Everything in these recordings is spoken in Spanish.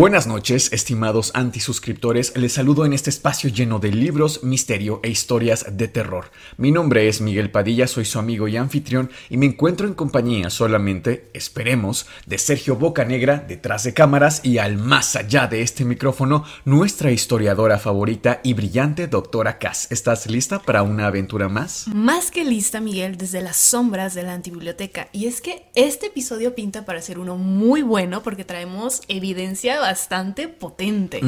Buenas noches, estimados antisuscriptores. Les saludo en este espacio lleno de libros, misterio e historias de terror. Mi nombre es Miguel Padilla, soy su amigo y anfitrión y me encuentro en compañía solamente, esperemos, de Sergio Bocanegra detrás de cámaras y al más allá de este micrófono, nuestra historiadora favorita y brillante doctora Cass. ¿Estás lista para una aventura más? Más que lista, Miguel, desde las sombras de la antibiblioteca. Y es que este episodio pinta para ser uno muy bueno porque traemos evidencia bastante potente.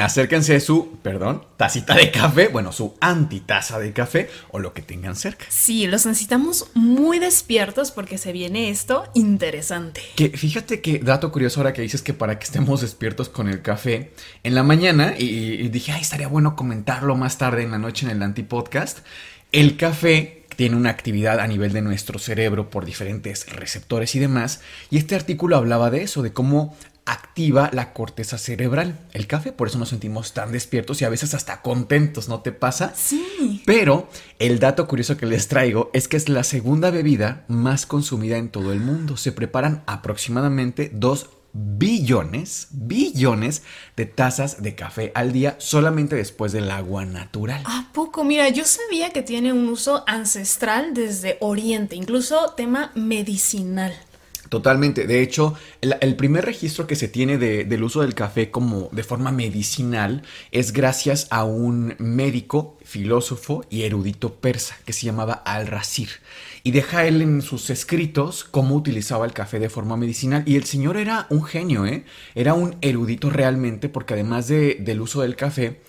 Acérquense a su, perdón, tacita de café, bueno, su antitaza de café o lo que tengan cerca. Sí, los necesitamos muy despiertos porque se viene esto interesante. Que fíjate que dato curioso ahora que dices que para que estemos despiertos con el café en la mañana y, y dije, ay, estaría bueno comentarlo más tarde en la noche en el antipodcast. El café tiene una actividad a nivel de nuestro cerebro por diferentes receptores y demás. Y este artículo hablaba de eso, de cómo activa la corteza cerebral, el café, por eso nos sentimos tan despiertos y a veces hasta contentos, ¿no te pasa? Sí. Pero el dato curioso que les traigo es que es la segunda bebida más consumida en todo el mundo. Se preparan aproximadamente 2 billones, billones de tazas de café al día solamente después del agua natural. ¿A poco? Mira, yo sabía que tiene un uso ancestral desde Oriente, incluso tema medicinal. Totalmente. De hecho, el, primer registro que se tiene del uso del café como de forma medicinal es gracias a un médico, filósofo y erudito persa que se llamaba Al-Rasir. Y deja él en sus escritos cómo utilizaba el café de forma medicinal. Y el señor era un genio, ¿eh? Era un erudito realmente porque además del uso del café,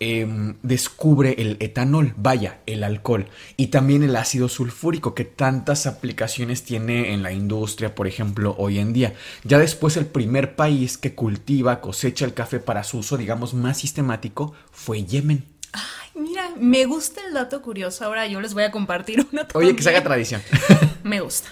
Em, descubre el etanol, vaya, el alcohol, y también el ácido sulfúrico, que tantas aplicaciones tiene en la industria, por ejemplo, hoy en día. Ya después el primer país que cultiva, cosecha el café para su uso, digamos, más sistemático, fue Yemen. Ay, mira, me gusta el dato curioso. Ahora yo les voy a compartir uno. Oye, que se haga tradición. me gusta.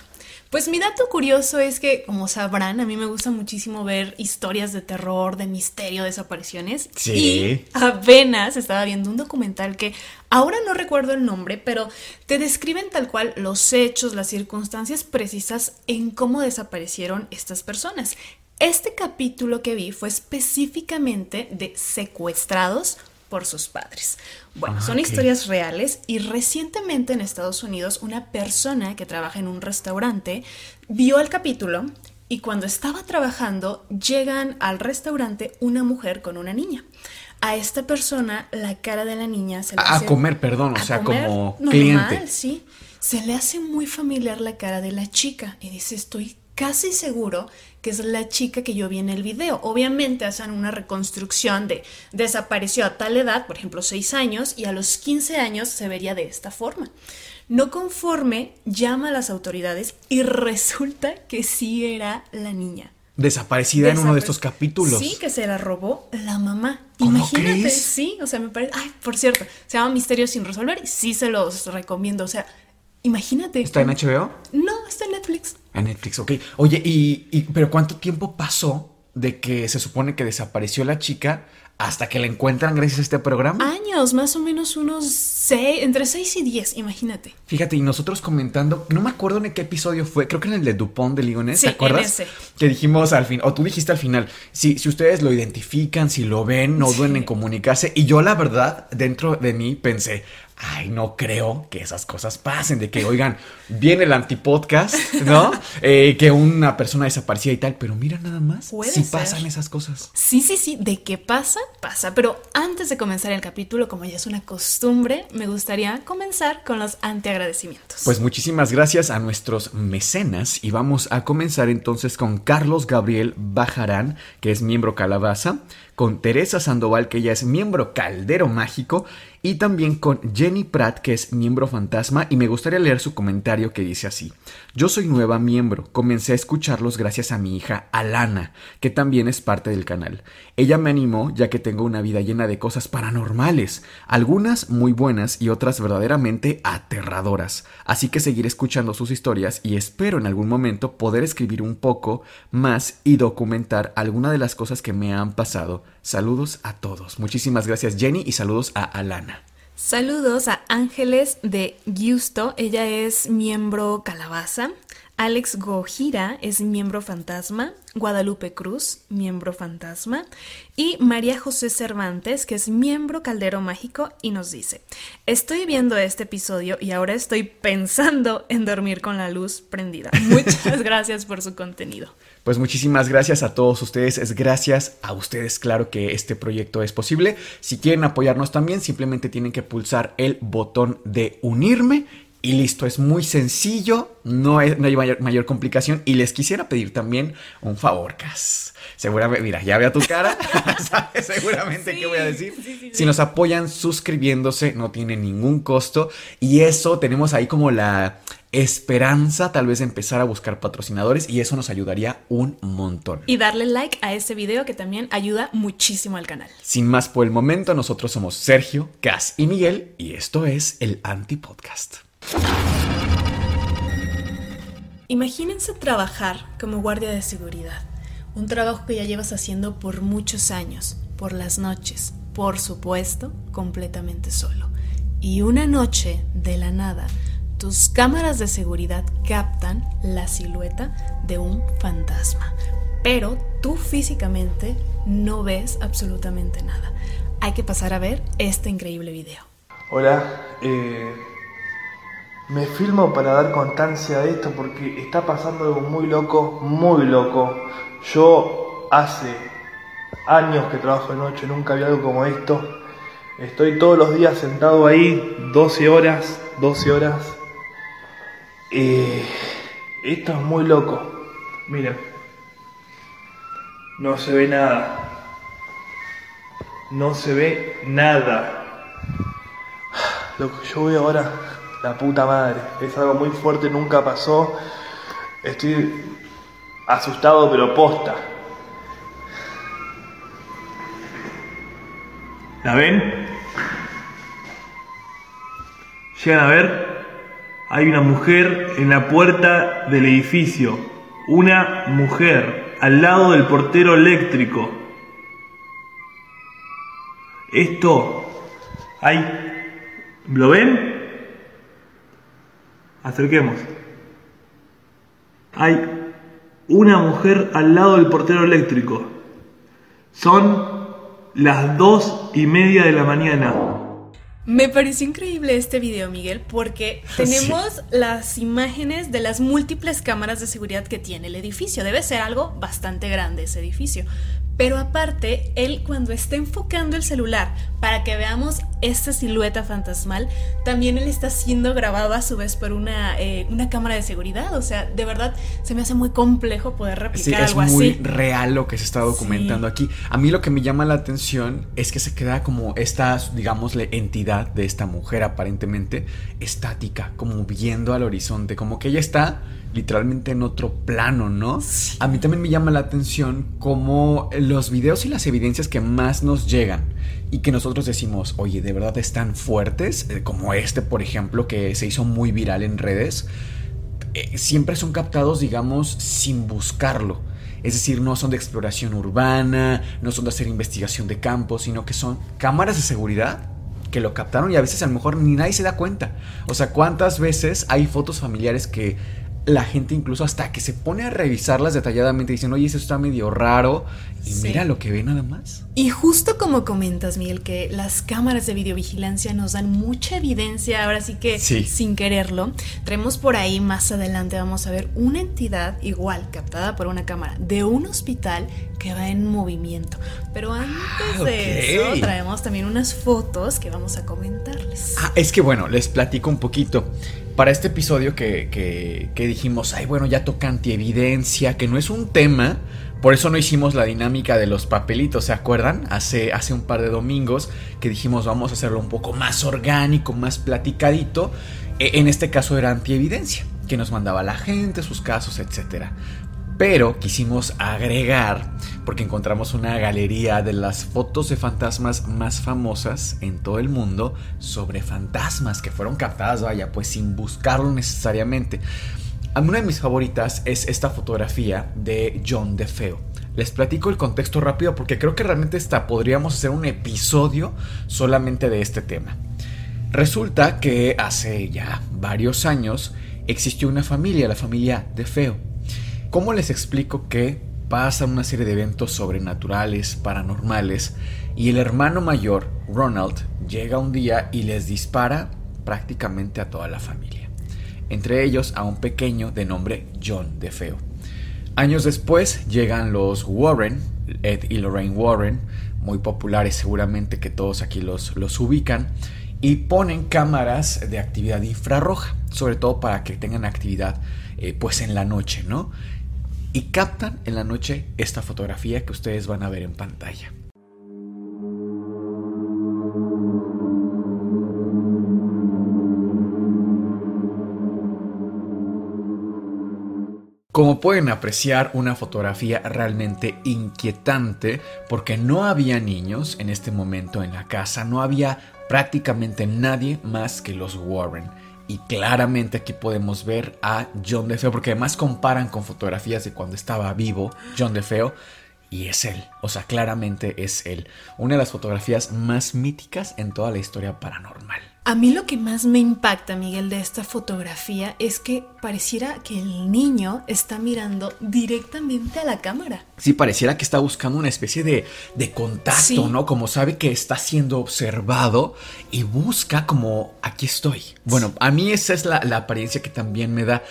Pues mi dato curioso es que, como sabrán, a mí me gusta muchísimo ver historias de terror, de misterio, desapariciones. Sí. Y apenas estaba viendo un documental que ahora no recuerdo el nombre, pero te describen tal cual los hechos, las circunstancias precisas en cómo desaparecieron estas personas. Este capítulo que vi fue específicamente de secuestrados por sus padres. Bueno, son historias reales y recientemente en Estados Unidos una persona que trabaja en un restaurante vio el capítulo y cuando estaba trabajando llegan al restaurante una mujer con una niña. A esta persona la cara de la niña se le a, hace... A comer, perdón, o sea, como normal, cliente. sí. Se le hace muy familiar la cara de la chica y dice, estoy casi seguro que es la chica que yo vi en el video. Obviamente hacen una reconstrucción de desapareció a tal edad, por ejemplo 6 años, y a los 15 años se vería de esta forma. No conforme, llama a las autoridades y resulta que sí era la niña. Desaparecida en uno de estos capítulos. Sí, que se la robó la mamá. ¿Cómo Imagínate, crees? sí, o sea, me parece. Ay, por cierto, se llama Misterio sin resolver y sí se los recomiendo. O sea, imagínate. ¿Está en HBO? No, está en Netflix. En Netflix, ok. Oye, y, y, pero cuánto tiempo pasó de que se supone que desapareció la chica hasta que la encuentran gracias a este programa? Años, más o menos unos seis, entre 6 y 10, imagínate. Fíjate, y nosotros comentando, no me acuerdo en qué episodio fue, creo que en el de Dupont de Ligones, Sí, ¿te acuerdas? en ese. Que dijimos al fin, o tú dijiste al final, si, si ustedes lo identifican, si lo ven, no duden en comunicarse. Y yo la verdad, dentro de mí pensé, ay, no creo que esas cosas pasen, de que, oigan, viene el antipodcast, ¿no? Eh, que una persona desaparecida y tal, pero mira nada más, si pasan esas cosas. Sí, sí, sí, de qué pasa, pasa. Pero antes de comenzar el capítulo, como ya es una costumbre, me gustaría comenzar con los antiagradecimientos. Pues muchísimas gracias a nuestros mecenas y vamos a comenzar entonces con Carlos Gabriel Bajarán, que es miembro Calabaza, con Teresa Sandoval, que ella es miembro Caldero Mágico, y también con Jenny Pratt, que es miembro fantasma, y me gustaría leer su comentario que dice así. Yo soy nueva miembro, comencé a escucharlos gracias a mi hija Alana, que también es parte del canal. Ella me animó ya que tengo una vida llena de cosas paranormales, algunas muy buenas y otras verdaderamente aterradoras, así que seguiré escuchando sus historias y espero en algún momento poder escribir un poco más y documentar alguna de las cosas que me han pasado. Saludos a todos. Muchísimas gracias Jenny y saludos a Alana. Saludos a Ángeles de Giusto, ella es miembro Calabaza. Alex Gojira es miembro fantasma, Guadalupe Cruz, miembro fantasma, y María José Cervantes, que es miembro Caldero Mágico, y nos dice, estoy viendo este episodio y ahora estoy pensando en dormir con la luz prendida. Muchas gracias por su contenido. Pues muchísimas gracias a todos ustedes, es gracias a ustedes, claro que este proyecto es posible. Si quieren apoyarnos también, simplemente tienen que pulsar el botón de unirme y listo, es muy sencillo, no, hay mayor, complicación. Y les quisiera pedir también un favor, Cas. Seguramente, mira, ya veo tu cara, sabes seguramente qué voy a decir. si nos apoyan suscribiéndose, no tiene ningún costo. Y eso tenemos ahí como la esperanza tal vez empezar a buscar patrocinadores y eso nos ayudaría un montón. Y darle like a este video que también ayuda muchísimo al canal. Sin más por el momento, nosotros somos Sergio, Cas y Miguel y esto es el Anti Podcast. Imagínense trabajar como guardia de seguridad, un trabajo que ya llevas haciendo por muchos años, por las noches, por supuesto, completamente solo. Y una noche, de la nada, tus cámaras de seguridad captan la silueta de un fantasma, pero tú físicamente no ves absolutamente nada. Hay que pasar a ver este increíble video. Hola, eh, me filmo para dar constancia de esto porque está pasando algo muy loco, muy loco. Yo hace años que trabajo de noche, nunca había algo como esto. Estoy todos los días sentado ahí, 12 horas, 12 horas. Eh, esto es muy loco. Miren, no se ve nada. No se ve nada. Lo que yo veo ahora la puta madre. Es algo muy fuerte, nunca pasó. Estoy asustado, pero posta. ¿La ven? Llegan a ver. Hay una mujer en la puerta del edificio. Una mujer al lado del portero eléctrico. Esto hay... ¿Lo ven? Acerquemos. Hay una mujer al lado del portero eléctrico. Son las dos y media de la mañana. Me pareció increíble este video, Miguel, porque tenemos las imágenes de las múltiples cámaras de seguridad que tiene el edificio. Debe ser algo bastante grande ese edificio. Pero aparte, él cuando está enfocando el celular para que veamos esta silueta fantasmal, también él está siendo grabado a su vez por una, eh, una cámara de seguridad. O sea, de verdad se me hace muy complejo poder replicar algo así. Es muy real lo que se está documentando aquí. A mí lo que me llama la atención es que se queda como esta, digamos, entidad de esta mujer aparentemente estática, como viendo al horizonte, como que ella está literalmente en otro plano, ¿no? A mí también me llama la atención cómo los videos y las evidencias que más nos llegan y que nosotros decimos, oye, de verdad están fuertes, eh, como este, por ejemplo, que se hizo muy viral en redes, eh, siempre son captados, digamos, sin buscarlo. Es decir, no son de exploración urbana, no son de hacer investigación de campo, sino que son cámaras de seguridad que lo captaron y a veces a lo mejor ni nadie se da cuenta. O sea, ¿cuántas veces hay fotos familiares que la gente incluso hasta que se pone a revisarlas detalladamente dicen, oye, eso está medio raro. Y mira lo que ve nada más. Y justo como comentas, Miguel, que las cámaras de videovigilancia nos dan mucha evidencia, ahora sí que sin quererlo, traemos por ahí más adelante, vamos a ver una entidad igual, captada por una cámara, de un hospital que va en movimiento. Pero antes ah, de eso, traemos también unas fotos que vamos a comentarles. Ah, es que bueno, les platico un poquito. Para este episodio que, que, dijimos, ay, bueno, ya toca antievidencia, que no es un tema, por eso no hicimos la dinámica de los papelitos, ¿se acuerdan? Hace, hace un par de domingos que dijimos, vamos a hacerlo un poco más orgánico, más platicadito. E, en este caso era antievidencia, que nos mandaba la gente, sus casos, etcétera. Pero quisimos agregar, porque encontramos una galería de las fotos de fantasmas más famosas en todo el mundo sobre fantasmas que fueron captadas, vaya, pues sin buscarlo necesariamente. Una de mis favoritas es esta fotografía de John DeFeo. Les platico el contexto rápido porque creo que realmente esta podríamos hacer un episodio solamente de este tema. Resulta que hace ya varios años existió una familia, la familia DeFeo ¿Cómo les explico que pasan una serie de eventos sobrenaturales, paranormales, y el hermano mayor, Ronald, llega un día y les dispara prácticamente a toda la familia? Entre ellos a un pequeño de nombre John DeFeo. Años después llegan los Warren, Ed y Lorraine Warren, muy populares seguramente que todos aquí los, los ubican, y ponen cámaras de actividad infrarroja, sobre todo para que tengan actividad eh, pues en la noche, ¿no? Y captan en la noche esta fotografía que ustedes van a ver en pantalla. Como pueden apreciar, una fotografía realmente inquietante porque no había niños en este momento en la casa, no había prácticamente nadie más que los Warren. Y claramente aquí podemos ver a John DeFeo, porque además comparan con fotografías de cuando estaba vivo John DeFeo. Y es él, o sea, claramente es él. Una de las fotografías más míticas en toda la historia paranormal. A mí lo que más me impacta, Miguel, de esta fotografía es que pareciera que el niño está mirando directamente a la cámara. Sí, pareciera que está buscando una especie de, de contacto, ¿no? Como sabe que está siendo observado y busca como, aquí estoy. Bueno, a mí esa es la, la apariencia que también me da.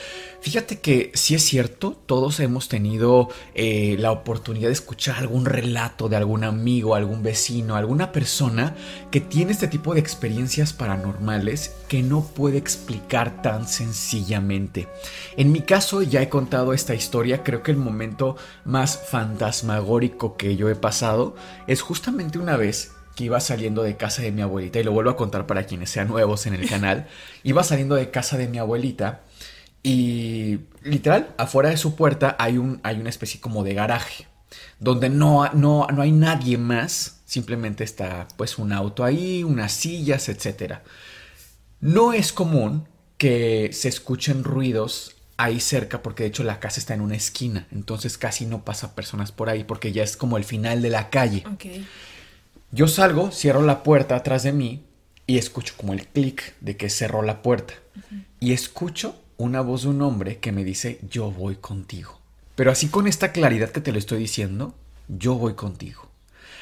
Fíjate que sí es cierto, todos hemos tenido eh, la oportunidad de escuchar algún relato de algún amigo, algún vecino, alguna persona que tiene este tipo de experiencias paranormales que no puede explicar tan sencillamente. En mi caso ya he contado esta historia, creo que el momento más fantasmagórico que yo he pasado es justamente una vez que iba saliendo de casa de mi abuelita, y lo vuelvo a contar para quienes sean nuevos en el canal, iba saliendo de casa de mi abuelita y literal, afuera de su puerta hay, un, hay una especie como de garaje, donde no, no, no hay nadie más, simplemente está pues un auto ahí, unas sillas, etc. No es común que se escuchen ruidos ahí cerca porque de hecho la casa está en una esquina, entonces casi no pasa personas por ahí porque ya es como el final de la calle. Yo salgo, cierro la puerta atrás de mí y escucho como el clic de que cerró la puerta. Y escucho una voz de un hombre que me dice yo voy contigo. Pero así con esta claridad que te lo estoy diciendo, yo voy contigo.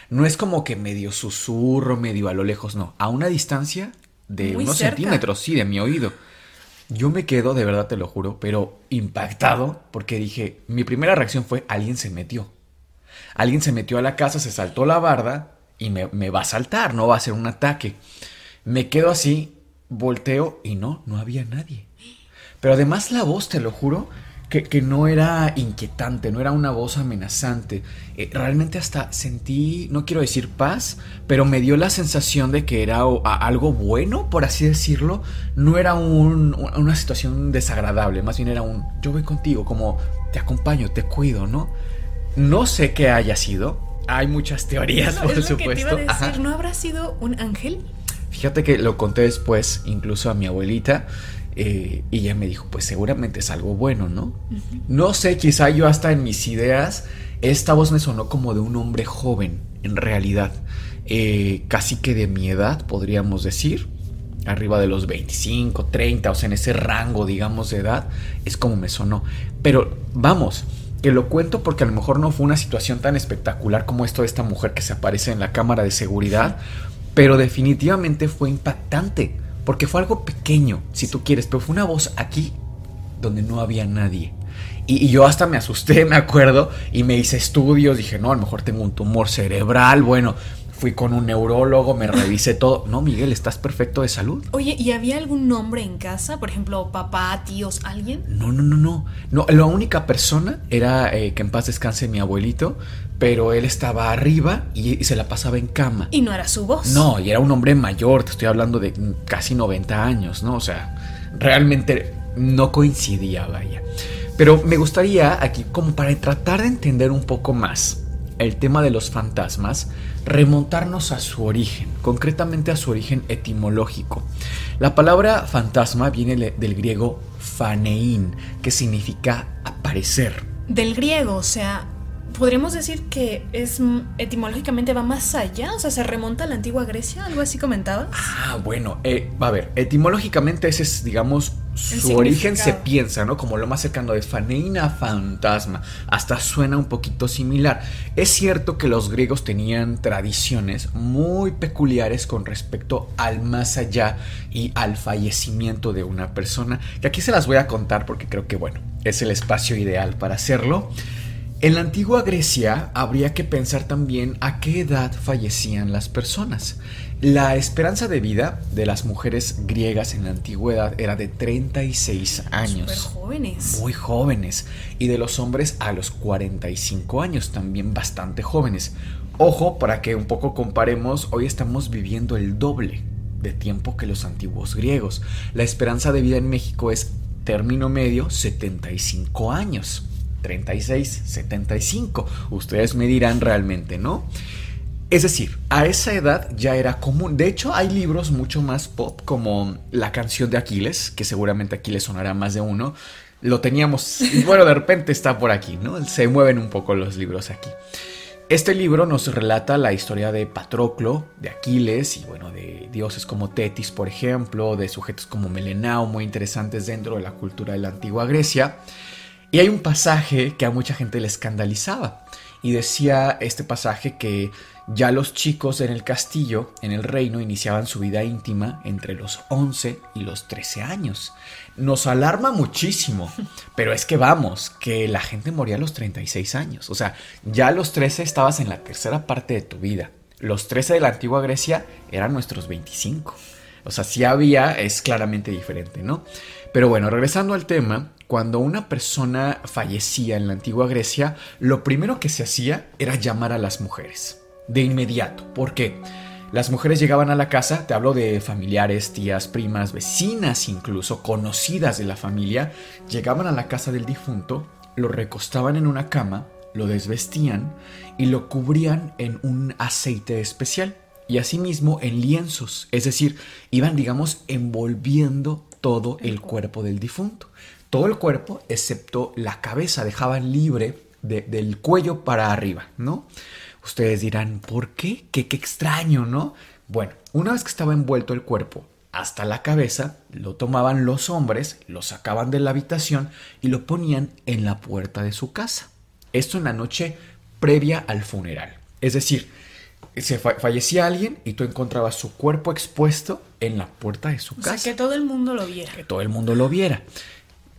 No es como que medio susurro, medio a lo lejos, no. A una distancia de unos centímetros, sí, de mi oído. Yo me quedo, de verdad te lo juro, pero impactado porque dije, mi primera reacción fue, alguien se metió. Alguien se metió a la casa, se saltó la barda y me, me va a saltar, no va a ser un ataque. Me quedo así, volteo y no, no había nadie. Pero además la voz, te lo juro, que, no era inquietante, no era una voz amenazante. Eh, realmente hasta sentí, no quiero decir paz, pero me dio la sensación de que era algo bueno, por así decirlo. No era una situación desagradable, más bien era un yo voy contigo, como te acompaño, te cuido, ¿no? No sé qué haya sido. Hay muchas teorías, por supuesto. ¿No habrá sido un ángel? Fíjate que lo conté después, incluso a mi abuelita. Eh, y ella me dijo, pues seguramente es algo bueno, ¿no? No sé, quizá yo hasta en mis ideas, esta voz me sonó como de un hombre joven, en realidad, eh, casi que de mi edad, podríamos decir, arriba de los 25, 30, o sea, en ese rango, digamos, de edad, es como me sonó. Pero vamos, que lo cuento porque a lo mejor no fue una situación tan espectacular como esto de esta mujer que se aparece en la cámara de seguridad, pero definitivamente fue impactante porque fue algo pequeño, si tú quieres, pero fue una voz aquí donde no había nadie. Y, yo hasta me asusté, me acuerdo, y me hice estudios, dije, no, a lo mejor tengo un tumor cerebral, bueno, fui con un neurólogo, me revisé todo. No, Miguel, estás perfecto de salud. Oye, ¿y había algún nombre en casa? Por ejemplo, papá, tíos, alguien. No, no, no, no. no la única persona era eh, que en paz descanse mi abuelito, pero él estaba arriba y, y, se la pasaba en cama. ¿Y no era su voz? No, y era un hombre mayor, te estoy hablando de casi 90 años, ¿no? O sea, realmente no coincidía, vaya. Pero me gustaría aquí, como para tratar de entender un poco más el tema de los fantasmas, remontarnos a su origen, concretamente a su origen etimológico. La palabra fantasma viene del griego fanein, que significa aparecer. Del griego, o sea, podríamos decir que es etimológicamente va más allá, o sea, se remonta a la antigua Grecia, algo así comentaba. Ah, bueno, eh, a ver, etimológicamente ese es, digamos, su origen se piensa, ¿no? Como lo más cercano de faneina fantasma. Hasta suena un poquito similar. Es cierto que los griegos tenían tradiciones muy peculiares con respecto al más allá y al fallecimiento de una persona, que aquí se las voy a contar porque creo que, bueno, es el espacio ideal para hacerlo. En la antigua Grecia habría que pensar también a qué edad fallecían las personas. La esperanza de vida de las mujeres griegas en la antigüedad era de 36 años. Súper jóvenes. Muy jóvenes. Y de los hombres a los 45 años, también bastante jóvenes. Ojo, para que un poco comparemos, hoy estamos viviendo el doble de tiempo que los antiguos griegos. La esperanza de vida en México es término medio 75 años. 36, 75. Ustedes me dirán realmente, ¿no? Es decir, a esa edad ya era común. De hecho, hay libros mucho más pop como La canción de Aquiles, que seguramente aquí le sonará más de uno. Lo teníamos, y bueno, de repente está por aquí, ¿no? Se mueven un poco los libros aquí. Este libro nos relata la historia de Patroclo, de Aquiles y bueno, de dioses como Tetis, por ejemplo, de sujetos como Melenao, muy interesantes dentro de la cultura de la antigua Grecia. Y hay un pasaje que a mucha gente le escandalizaba. Y decía este pasaje que ya los chicos en el castillo, en el reino, iniciaban su vida íntima entre los 11 y los 13 años. Nos alarma muchísimo, pero es que vamos, que la gente moría a los 36 años. O sea, ya a los 13 estabas en la tercera parte de tu vida. Los 13 de la antigua Grecia eran nuestros 25. O sea, si había, es claramente diferente, ¿no? Pero bueno, regresando al tema, cuando una persona fallecía en la antigua Grecia, lo primero que se hacía era llamar a las mujeres. De inmediato. ¿Por qué? Las mujeres llegaban a la casa, te hablo de familiares, tías, primas, vecinas incluso, conocidas de la familia, llegaban a la casa del difunto, lo recostaban en una cama, lo desvestían y lo cubrían en un aceite especial y asimismo en lienzos, es decir, iban digamos envolviendo todo el cuerpo del difunto. Todo el cuerpo, excepto la cabeza, dejaban libre del cuello para arriba, ¿no? Ustedes dirán, ¿por qué? qué? Qué extraño, ¿no? Bueno, una vez que estaba envuelto el cuerpo hasta la cabeza, lo tomaban los hombres, lo sacaban de la habitación y lo ponían en la puerta de su casa. Esto en la noche previa al funeral. Es decir, se fallecía alguien y tú encontrabas su cuerpo expuesto en la puerta de su casa. Sea, que todo el mundo lo viera. Que todo el mundo lo viera.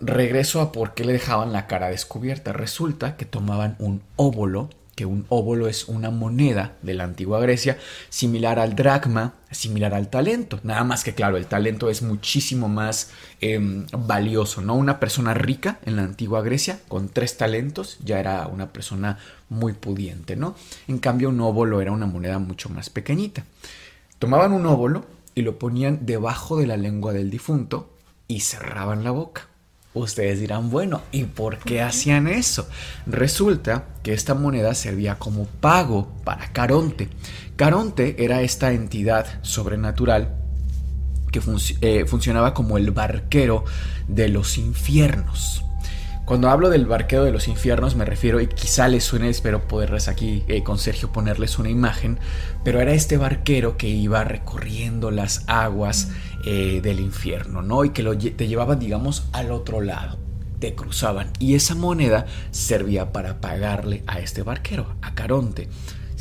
Regreso a por qué le dejaban la cara descubierta. Resulta que tomaban un óvulo, que un óvulo es una moneda de la antigua Grecia, similar al dracma, similar al talento. Nada más que, claro, el talento es muchísimo más em, valioso, ¿no? Una persona rica en la antigua Grecia, con tres talentos, ya era una persona muy pudiente, ¿no? En cambio, un óvulo era una moneda mucho más pequeñita. Tomaban un óvulo y lo ponían debajo de la lengua del difunto y cerraban la boca. Ustedes dirán, bueno, ¿y por qué hacían eso? Resulta que esta moneda servía como pago para Caronte. Caronte era esta entidad sobrenatural que eh, funcionaba como el barquero de los infiernos. Cuando hablo del barquero de los infiernos me refiero, y quizá les suene, espero poderles aquí eh, con Sergio ponerles una imagen, pero era este barquero que iba recorriendo las aguas eh, del infierno, ¿no? Y que lo, te llevaban, digamos, al otro lado, te cruzaban. Y esa moneda servía para pagarle a este barquero, a Caronte.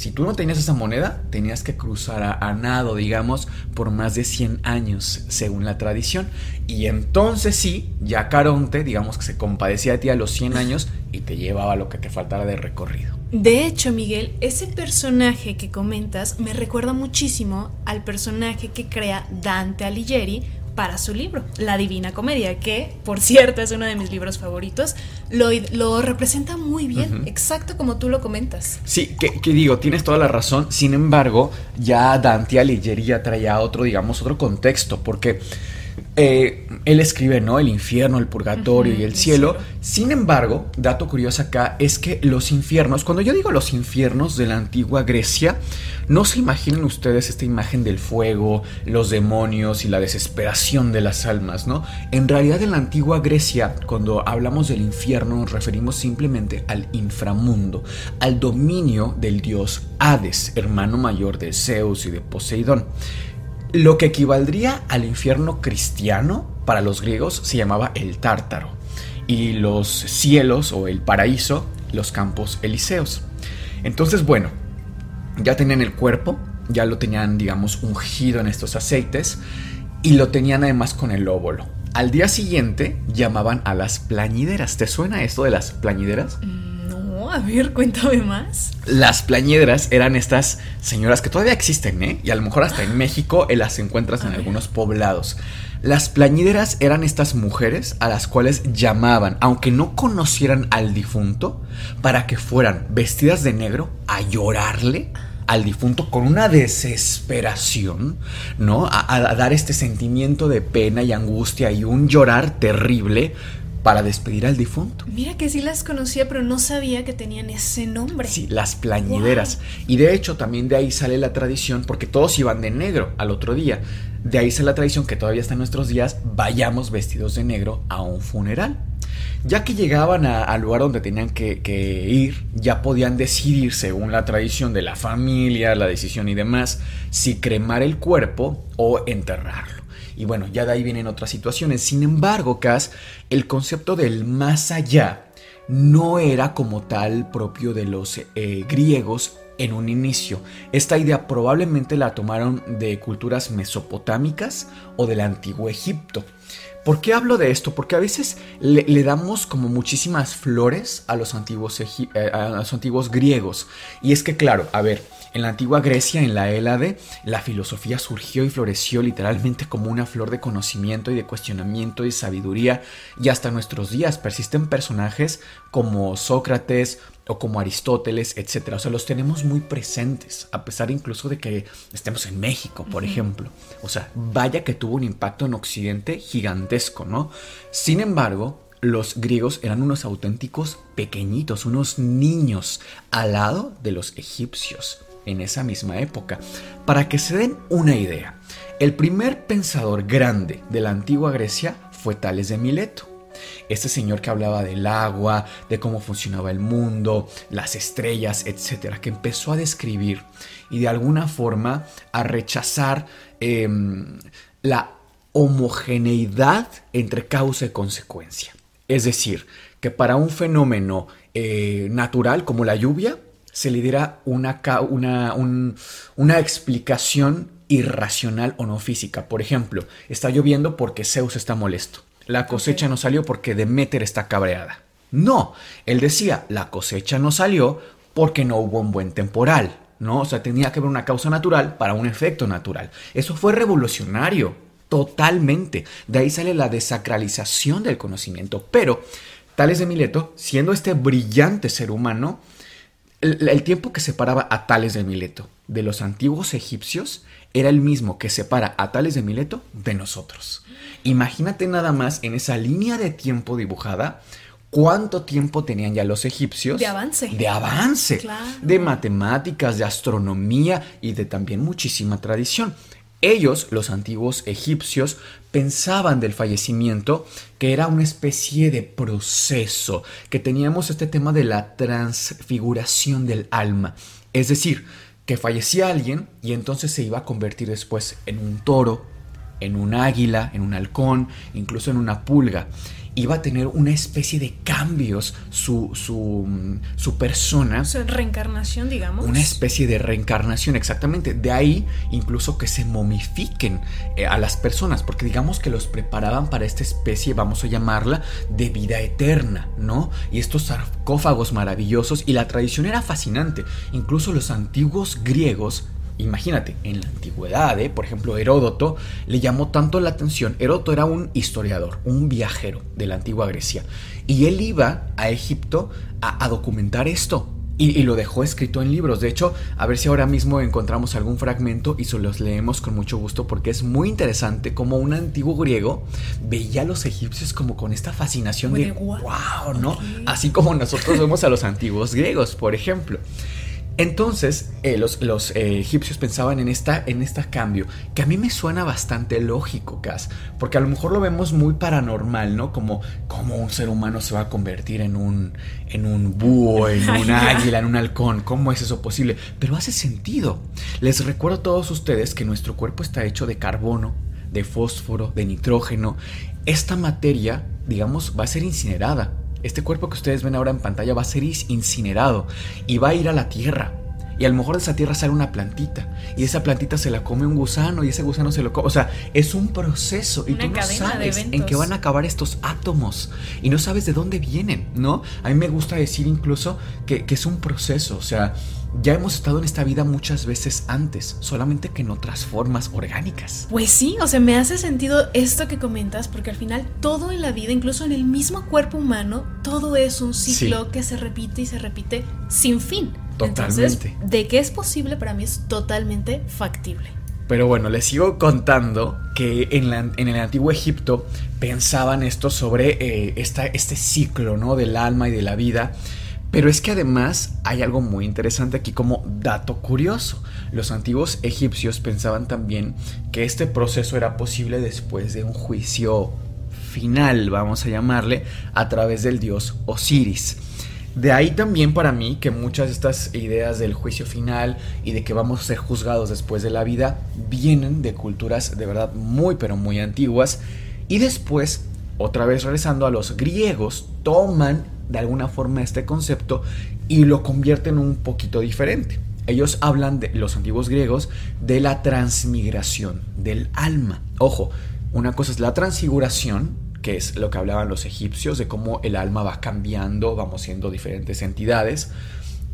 Si tú no tenías esa moneda, tenías que cruzar a, nado, digamos, por más de 100 años, según la tradición. Y entonces sí, ya Caronte, digamos que se compadecía de ti a los 100 años y te llevaba lo que te faltara de recorrido. De hecho, Miguel, ese personaje que comentas me recuerda muchísimo al personaje que crea Dante Alighieri para su libro, La Divina Comedia, que, por cierto, es uno de mis libros favoritos, lo, lo representa muy bien, exacto como tú lo comentas. Sí, que, que, digo, tienes toda la razón, sin embargo, ya Dante Alighieri ya traía otro, digamos, otro contexto, porque eh, él escribe, ¿no? El infierno, el purgatorio y el cielo. Sin embargo, dato curioso acá es que los infiernos, cuando yo digo los infiernos de la antigua Grecia, no se imaginen ustedes esta imagen del fuego, los demonios y la desesperación de las almas, ¿no? En realidad en la antigua Grecia, cuando hablamos del infierno, nos referimos simplemente al inframundo, al dominio del dios Hades, hermano mayor de Zeus y de Poseidón. Lo que equivaldría al infierno cristiano para los griegos se llamaba el tártaro y los cielos o el paraíso los campos elíseos. Entonces, bueno, ya tenían el cuerpo, ya lo tenían, digamos, ungido en estos aceites y lo tenían además con el óvulo. Al día siguiente llamaban a las plañideras. ¿Te suena esto de las plañideras? Mm, a ver, cuéntame más. Las plañedras eran estas señoras que todavía existen, ¿eh? Y a lo mejor hasta en México eh, las encuentras en algunos poblados. Las plañideras eran estas mujeres a las cuales llamaban, aunque no conocieran al difunto, para que fueran vestidas de negro a llorarle al difunto con una desesperación, ¿no? A, a, dar este sentimiento de pena y angustia y un llorar terrible para despedir al difunto. Mira que sí las conocía, pero no sabía que tenían ese nombre. Sí, las plañideras. Y de hecho también de ahí sale la tradición, porque todos iban de negro al otro día. De ahí sale la tradición que todavía está en nuestros días, vayamos vestidos de negro a un funeral. Ya que llegaban al lugar donde tenían que, que, ir, ya podían decidir, según la tradición de la familia, la decisión y demás, si cremar el cuerpo o enterrarlo. Y bueno, ya de ahí vienen otras situaciones. Sin embargo, Cass, el concepto del más allá no era como tal propio de los eh, griegos en un inicio. Esta idea probablemente la tomaron de culturas mesopotámicas o del antiguo Egipto. ¿Por qué hablo de esto? Porque a veces le, damos como muchísimas flores a los, antiguos eh, a los antiguos griegos. Y es que, claro, a ver, en la antigua Grecia, en la Hélade, la filosofía surgió y floreció literalmente como una flor de conocimiento y de cuestionamiento y sabiduría, y hasta nuestros días persisten personajes como Sócrates o como Aristóteles, etc. O sea, los tenemos muy presentes, a pesar incluso de que estemos en México, por ejemplo. O sea, vaya que tuvo un impacto en Occidente gigantesco, ¿no? Sin embargo, los griegos eran unos auténticos pequeñitos, unos niños al lado de los egipcios en esa misma época. Para que se den una idea, el primer pensador grande de la antigua Grecia fue Tales de Mileto. Este señor que hablaba del agua, de cómo funcionaba el mundo, las estrellas, etcétera, que empezó a describir y de alguna forma a rechazar em, la homogeneidad entre causa y consecuencia. Es decir, que para un fenómeno eh, natural como la lluvia, se le diera una, una, una explicación irracional o no física. Por ejemplo, está lloviendo porque Zeus está molesto. La cosecha no salió porque Demeter está cabreada. No, él decía, la cosecha no salió porque no hubo un buen temporal. ¿no? O sea, tenía que haber una causa natural para un efecto natural. Eso fue revolucionario, totalmente. De ahí sale la desacralización del conocimiento. Pero Tales de Mileto, siendo este brillante ser humano, el, tiempo que separaba a Tales de Mileto de los antiguos egipcios era el mismo que separa a Tales de Mileto de nosotros. Imagínate nada más en esa línea de tiempo dibujada cuánto tiempo tenían ya los egipcios. De avance. De avance. De matemáticas, de astronomía y de también muchísima tradición. Ellos, los antiguos egipcios, pensaban del fallecimiento que era una especie de proceso, que teníamos este tema de la transfiguración del alma. Es decir, que fallecía alguien y entonces se iba a convertir después en un toro, en un águila, en un halcón, incluso en una pulga. Iba a tener una especie de cambios su, su, su persona. Su reencarnación, digamos. Una especie de reencarnación, exactamente. De ahí incluso que se momifiquen eh, a las personas, porque digamos que los preparaban para esta especie, vamos a llamarla, de vida eterna, ¿no? Y estos sarcófagos maravillosos, y la tradición era fascinante. Incluso los antiguos griegos Imagínate, en la antigüedad, ¿eh? por ejemplo, Heródoto le llamó tanto la atención. Heródoto era un historiador, un viajero de la antigua Grecia. Y él iba a Egipto a, documentar esto. Y, lo dejó escrito en libros. De hecho, a ver si ahora mismo encontramos algún fragmento y se los leemos con mucho gusto porque es muy interesante como un antiguo griego veía a los egipcios como con esta fascinación de wow, ¿no? Así como nosotros vemos a los antiguos griegos, por ejemplo. Entonces, eh, los, eh, egipcios pensaban en esta, en este cambio, que a mí me suena bastante lógico, Cas, porque a lo mejor lo vemos muy paranormal, ¿no? Como, como un ser humano se va a convertir en un, en un búho, en un águila, en un halcón, ¿cómo es eso posible? Pero hace sentido. Les recuerdo a todos ustedes que nuestro cuerpo está hecho de carbono, de fósforo, de nitrógeno. Esta materia, digamos, va a ser incinerada este cuerpo que ustedes ven ahora en pantalla va a ser incinerado y va a ir a la tierra. Y a lo mejor de esa tierra sale una plantita. Y esa plantita se la come un gusano y ese gusano se lo come. O sea, es un proceso. Y tú no sabes en qué van a acabar estos átomos. Y no sabes de dónde vienen, ¿no? A mí me gusta decir incluso que, que es un proceso. O sea, ya hemos estado en esta vida muchas veces antes, solamente que en otras formas orgánicas. Pues sí, o sea, me hace sentido esto que comentas, porque al final todo en la vida, incluso en el mismo cuerpo humano, todo es un ciclo que se repite y se repite sin fin. Totalmente. Entonces, de que es posible para mí es totalmente factible. Pero bueno, les sigo contando que en, el antiguo Egipto pensaban esto sobre eh, este ciclo ¿no? del alma y de la vida pero es que además hay algo muy interesante aquí como dato curioso. Los antiguos egipcios pensaban también que este proceso era posible después de un juicio final, vamos a llamarle, a través del dios Osiris. De ahí también para mí que muchas de estas ideas del juicio final y de que vamos a ser juzgados después de la vida vienen de culturas de verdad muy pero muy antiguas y después, otra vez regresando a los griegos, toman de alguna forma este concepto y lo convierten un poquito diferente. Ellos hablan de los antiguos griegos de la transmigración del alma. Ojo, una cosa es la transfiguración, que es lo que hablaban los egipcios, de cómo el alma va cambiando, vamos siendo diferentes entidades.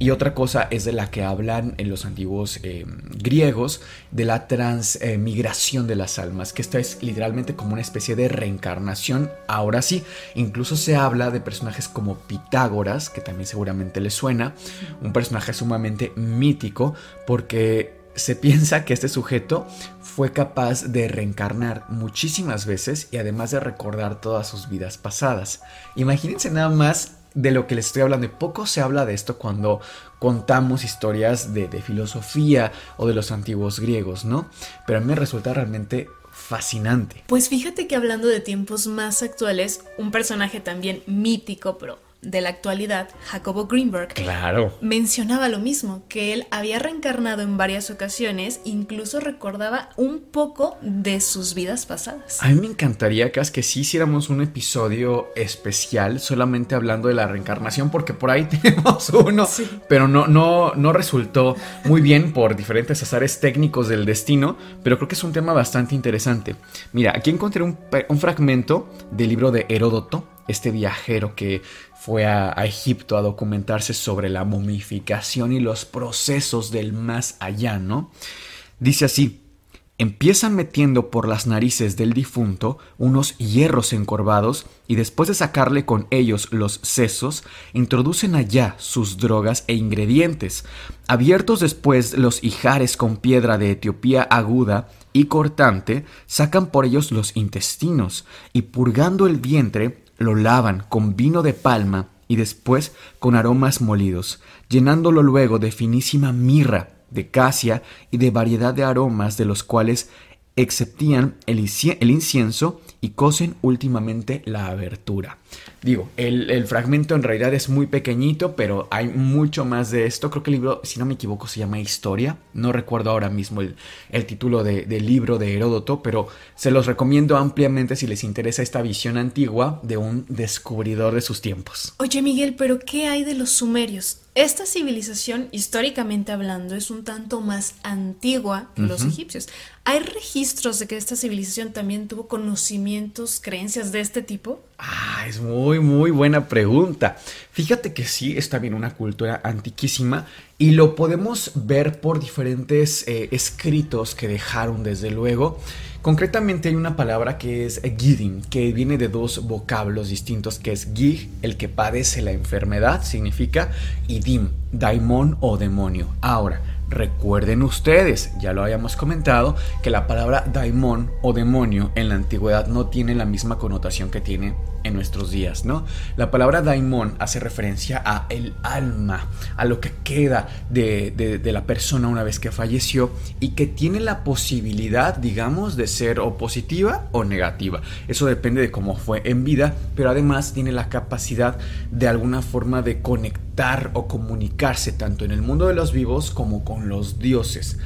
Y otra cosa es de la que hablan en los antiguos eh, griegos, de la transmigración de las almas, que esta es literalmente como una especie de reencarnación. Ahora sí, incluso se habla de personajes como Pitágoras, que también seguramente le suena, un personaje sumamente mítico, porque se piensa que este sujeto fue capaz de reencarnar muchísimas veces y además de recordar todas sus vidas pasadas. Imagínense nada más de lo que les estoy hablando. poco se habla de esto cuando contamos historias de, de, filosofía o de los antiguos griegos, ¿no? Pero a mí me resulta realmente fascinante. Pues fíjate que hablando de tiempos más actuales, un personaje también mítico, pero de la actualidad, Jacobo Greenberg, claro. mencionaba lo mismo, que él había reencarnado en varias ocasiones, incluso recordaba un poco de sus vidas pasadas. A mí me encantaría, Cas, que sí hiciéramos un episodio especial solamente hablando de la reencarnación, porque por ahí tenemos uno, pero no, no, no resultó muy bien por diferentes azares técnicos del destino, pero creo que es un tema bastante interesante. Mira, aquí encontré un, un fragmento del libro de Heródoto, este viajero que fue a, Egipto a documentarse sobre la momificación y los procesos del más allá, ¿no? Dice así, empiezan metiendo por las narices del difunto unos hierros encorvados y después de sacarle con ellos los sesos, introducen allá sus drogas e ingredientes. Abiertos después los ijares con piedra de Etiopía aguda y cortante, sacan por ellos los intestinos y purgando el vientre, lo lavan con vino de palma y después con aromas molidos, llenándolo luego de finísima mirra, de casia y de variedad de aromas de los cuales exceptían el, incienso y cosen últimamente la abertura. Digo, el, fragmento en realidad es muy pequeñito, pero hay mucho más de esto. Creo que el libro, si no me equivoco, se llama Historia. No recuerdo ahora mismo el, título del libro de Heródoto, pero se los recomiendo ampliamente si les interesa esta visión antigua de un descubridor de sus tiempos. Oye Miguel, pero ¿qué hay de los sumerios? Esta civilización, históricamente hablando, es un tanto más antigua que los egipcios. ¿Hay registros de que esta civilización también tuvo conocimientos, creencias de este tipo? Ah, es muy, muy buena pregunta. Fíjate que sí, es también una cultura antiquísima y lo podemos ver por diferentes eh, escritos que dejaron, desde luego. Concretamente hay una palabra que es gidin, que viene de dos vocablos distintos, que es gig, el que padece la enfermedad, significa, y dim, daimon o demonio. Ahora, Recuerden ustedes, ya lo habíamos comentado, que la palabra daimon o demonio en la antigüedad no tiene la misma connotación que tiene en nuestros días, ¿no? La palabra daimon hace referencia a el alma, a lo que queda de, la persona una vez que falleció y que tiene la posibilidad, digamos, de ser o positiva o negativa. Eso depende de cómo fue en vida, pero además tiene la capacidad de alguna forma de conectar o comunicarse tanto en el mundo de los vivos como con los dioses.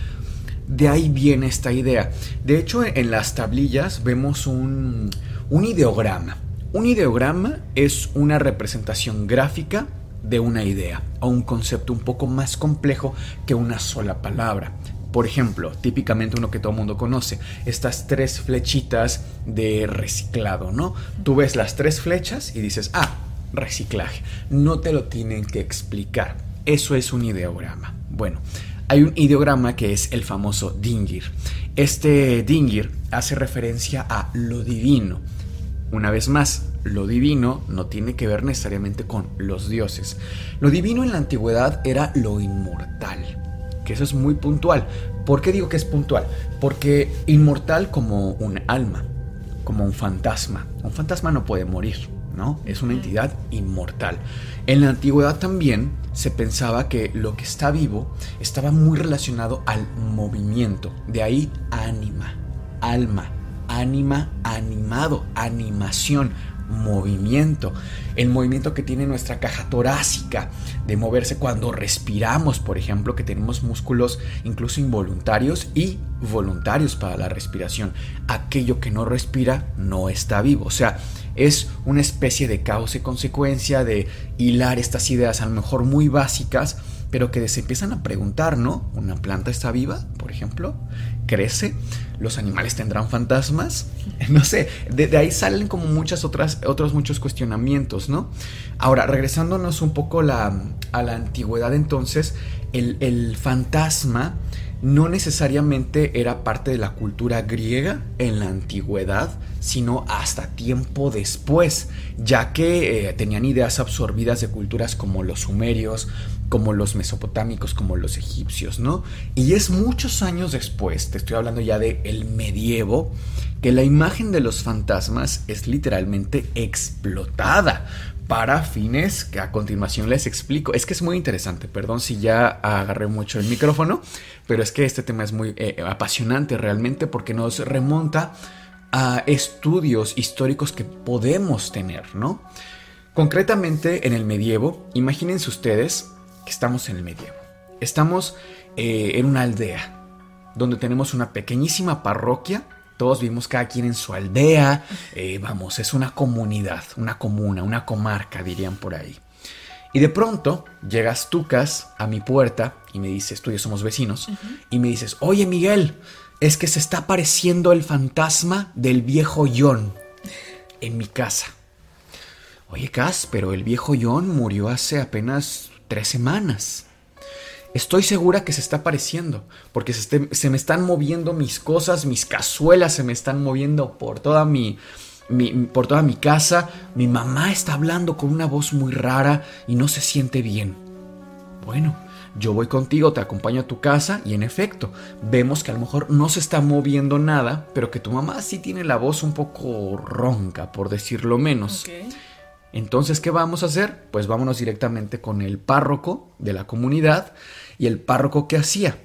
De ahí viene esta idea. De hecho, en las tablillas vemos un, un ideograma un ideograma es una representación gráfica de una idea o un concepto un poco más complejo que una sola palabra. Por ejemplo, típicamente uno que todo el mundo conoce, estas tres flechitas de reciclado, ¿no? Tú ves las tres flechas y dices, ah, reciclaje. No te lo tienen que explicar. Eso es un ideograma. Bueno, hay un ideograma que es el famoso Dingir. Este Dingir hace referencia a lo divino una vez más, lo divino no tiene que ver necesariamente con los dioses. Lo divino en la antigüedad era lo inmortal, que eso es muy puntual. ¿Por qué digo que es puntual? Porque inmortal como un alma, como un fantasma. Un fantasma no puede morir, ¿no? Es una entidad inmortal. En la antigüedad también se pensaba que lo que está vivo estaba muy relacionado al movimiento, de ahí ánima, alma, ánima, animado, animación, movimiento, el movimiento que tiene nuestra caja torácica, de moverse cuando respiramos, por ejemplo, que tenemos músculos incluso involuntarios y voluntarios para la respiración. Aquello que no respira no está vivo, o sea, es una especie de causa y consecuencia de hilar estas ideas a lo mejor muy básicas, pero que se empiezan a preguntar, ¿no? ¿Una planta está viva, por ejemplo? ¿Crece? ¿Los animales tendrán fantasmas? No sé, de, ahí salen como muchas otras, otros muchos cuestionamientos, ¿no? Ahora, regresándonos un poco a la antigüedad entonces, el, el fantasma no necesariamente era parte de la cultura griega en la antigüedad, sino hasta tiempo después, ya que eh, tenían ideas absorbidas de culturas como los sumerios, como los mesopotámicos, como los egipcios, ¿no? Y es muchos años después, te estoy hablando ya de el medievo, que la imagen de los fantasmas es literalmente explotada para fines que a continuación les explico. Es que es muy interesante, perdón si ya agarré mucho el micrófono, pero es que este tema es muy eh, apasionante realmente porque nos remonta a estudios históricos que podemos tener, ¿no? Concretamente en el medievo, imagínense ustedes que estamos en el medievo. Estamos eh, en una aldea donde tenemos una pequeñísima parroquia todos vivimos cada quien en su aldea, eh, vamos, es una comunidad, una comuna, una comarca, dirían por ahí. Y de pronto llegas Tucas a mi puerta y me dices, tú y yo somos vecinos, y me dices, oye Miguel, es que se está apareciendo el fantasma del viejo John en mi casa. Oye, Cas, pero el viejo John murió hace apenas tres semanas. Estoy segura que se está apareciendo, porque se, me están moviendo mis cosas, mis cazuelas se me están moviendo por toda mi, por toda mi casa. Mi mamá está hablando con una voz muy rara y no se siente bien. Bueno, yo voy contigo, te acompaño a tu casa y en efecto, vemos que a lo mejor no se está moviendo nada, pero que tu mamá sí tiene la voz un poco ronca, por decirlo menos. Entonces, ¿qué vamos a hacer? Pues vámonos directamente con el párroco de la comunidad y el párroco que hacía.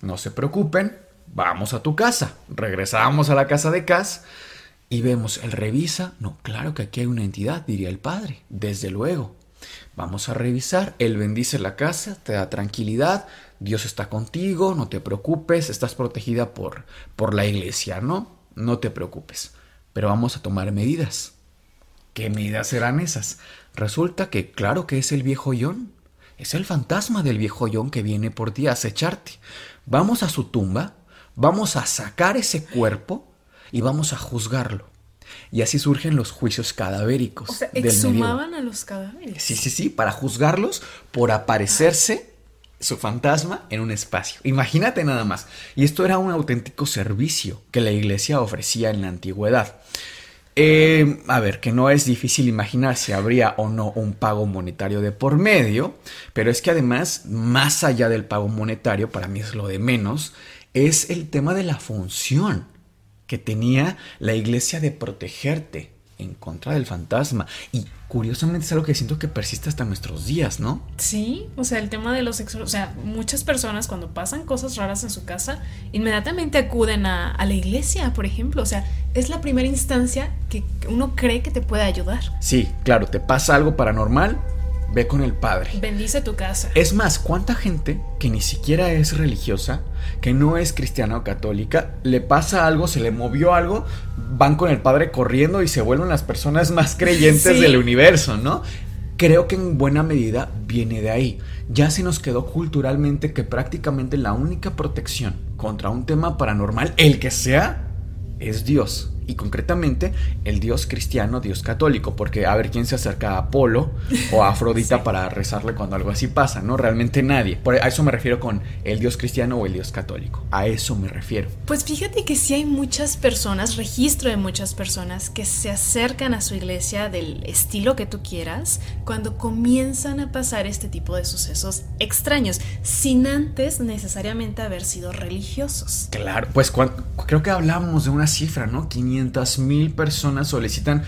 No se preocupen, vamos a tu casa. Regresamos a la casa de Cas y vemos, él revisa, no, claro que aquí hay una entidad, diría el padre, desde luego. Vamos a revisar, él bendice la casa, te da tranquilidad, Dios está contigo, no te preocupes, estás protegida por, por la iglesia, ¿no? No te preocupes, pero vamos a tomar medidas. ¿Qué medidas serán esas? Resulta que claro que es el viejo John, es el fantasma del viejo John que viene por ti a acecharte. Vamos a su tumba, vamos a sacar ese cuerpo y vamos a juzgarlo. Y así surgen los juicios cadavéricos. O sea, exhumaban a los cadáveres. Sí, sí, sí, para juzgarlos por aparecerse su fantasma en un espacio. Imagínate nada más. Y esto era un auténtico servicio que la iglesia ofrecía en la antigüedad. Eh, a ver, que no es difícil imaginar si habría o no un pago monetario de por medio, pero es que además, más allá del pago monetario, para mí es lo de menos, es el tema de la función que tenía la iglesia de protegerte en contra del fantasma. Y curiosamente es algo que siento que persiste hasta nuestros días, ¿no? Sí, o sea, el tema de los sexos, o sea, muchas personas cuando pasan cosas raras en su casa, inmediatamente acuden a, a, la iglesia, por ejemplo. O sea, es la primera instancia que uno cree que te puede ayudar. Sí, claro, te pasa algo paranormal, ve con el Padre. Bendice tu casa. Es más, ¿cuánta gente que ni siquiera es religiosa, que no es cristiana o católica, le pasa algo, se le movió algo, van con el Padre corriendo y se vuelven las personas más creyentes sí. del universo, ¿no? Creo que en buena medida viene de ahí. Ya se nos quedó culturalmente que prácticamente la única protección contra un tema paranormal, el que sea, es Dios y concretamente el dios cristiano, dios católico, porque a ver quién se acerca a Apolo o a Afrodita sí. para rezarle cuando algo así pasa, ¿no? Realmente nadie. Por a eso me refiero con el dios cristiano o el dios católico. A eso me refiero. Pues fíjate que sí hay muchas personas, registro de muchas personas que se acercan a su iglesia del estilo que tú quieras cuando comienzan a pasar este tipo de sucesos extraños, sin antes necesariamente haber sido religiosos. Claro, pues creo que hablamos de una cifra, ¿no? 500 mil personas solicitan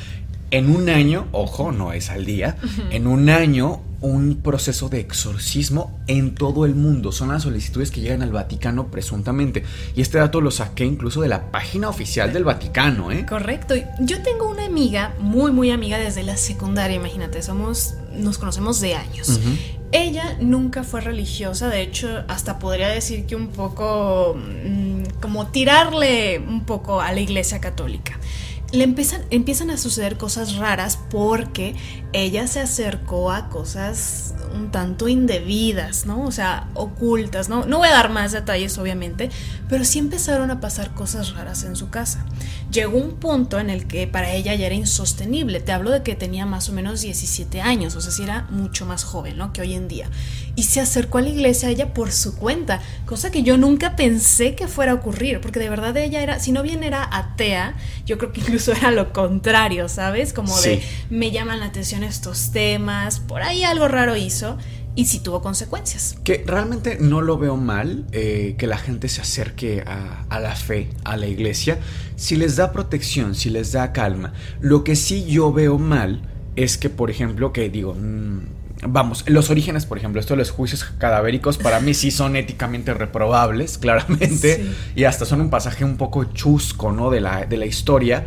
en un año, ojo, no es al día, uh -huh. en un año un proceso de exorcismo en todo el mundo. Son las solicitudes que llegan al Vaticano presuntamente. Y este dato lo saqué incluso de la página oficial del Vaticano, ¿eh? Correcto. Yo tengo una amiga, muy, muy amiga desde la secundaria, imagínate, somos, nos conocemos de años. Uh -huh. Ella nunca fue religiosa, de hecho, hasta podría decir que un poco mmm, como tirarle un poco a la iglesia católica. Le empiezan, empiezan a suceder cosas raras porque ella se acercó a cosas un tanto indebidas, ¿no? O sea, ocultas, ¿no? No voy a dar más detalles, obviamente, pero sí empezaron a pasar cosas raras en su casa. Llegó un punto en el que para ella ya era insostenible. Te hablo de que tenía más o menos 17 años, o sea, si era mucho más joven, ¿no? Que hoy en día. Y se acercó a la iglesia ella por su cuenta, cosa que yo nunca pensé que fuera a ocurrir, porque de verdad ella era, si no bien era atea, yo creo que incluso era lo contrario, ¿sabes? Como sí. de me llaman la atención estos temas, por ahí algo raro hizo y sí tuvo consecuencias. Que realmente no lo veo mal eh, que la gente se acerque a, a, la fe, a la iglesia, si les da protección, si les da calma. Lo que sí yo veo mal es que, por ejemplo, que digo... Mmm, Vamos, los orígenes, por ejemplo, esto de los juicios cadavéricos, para mí sí son éticamente reprobables, claramente, sí. y hasta son un pasaje un poco chusco, ¿no? De la, de la historia.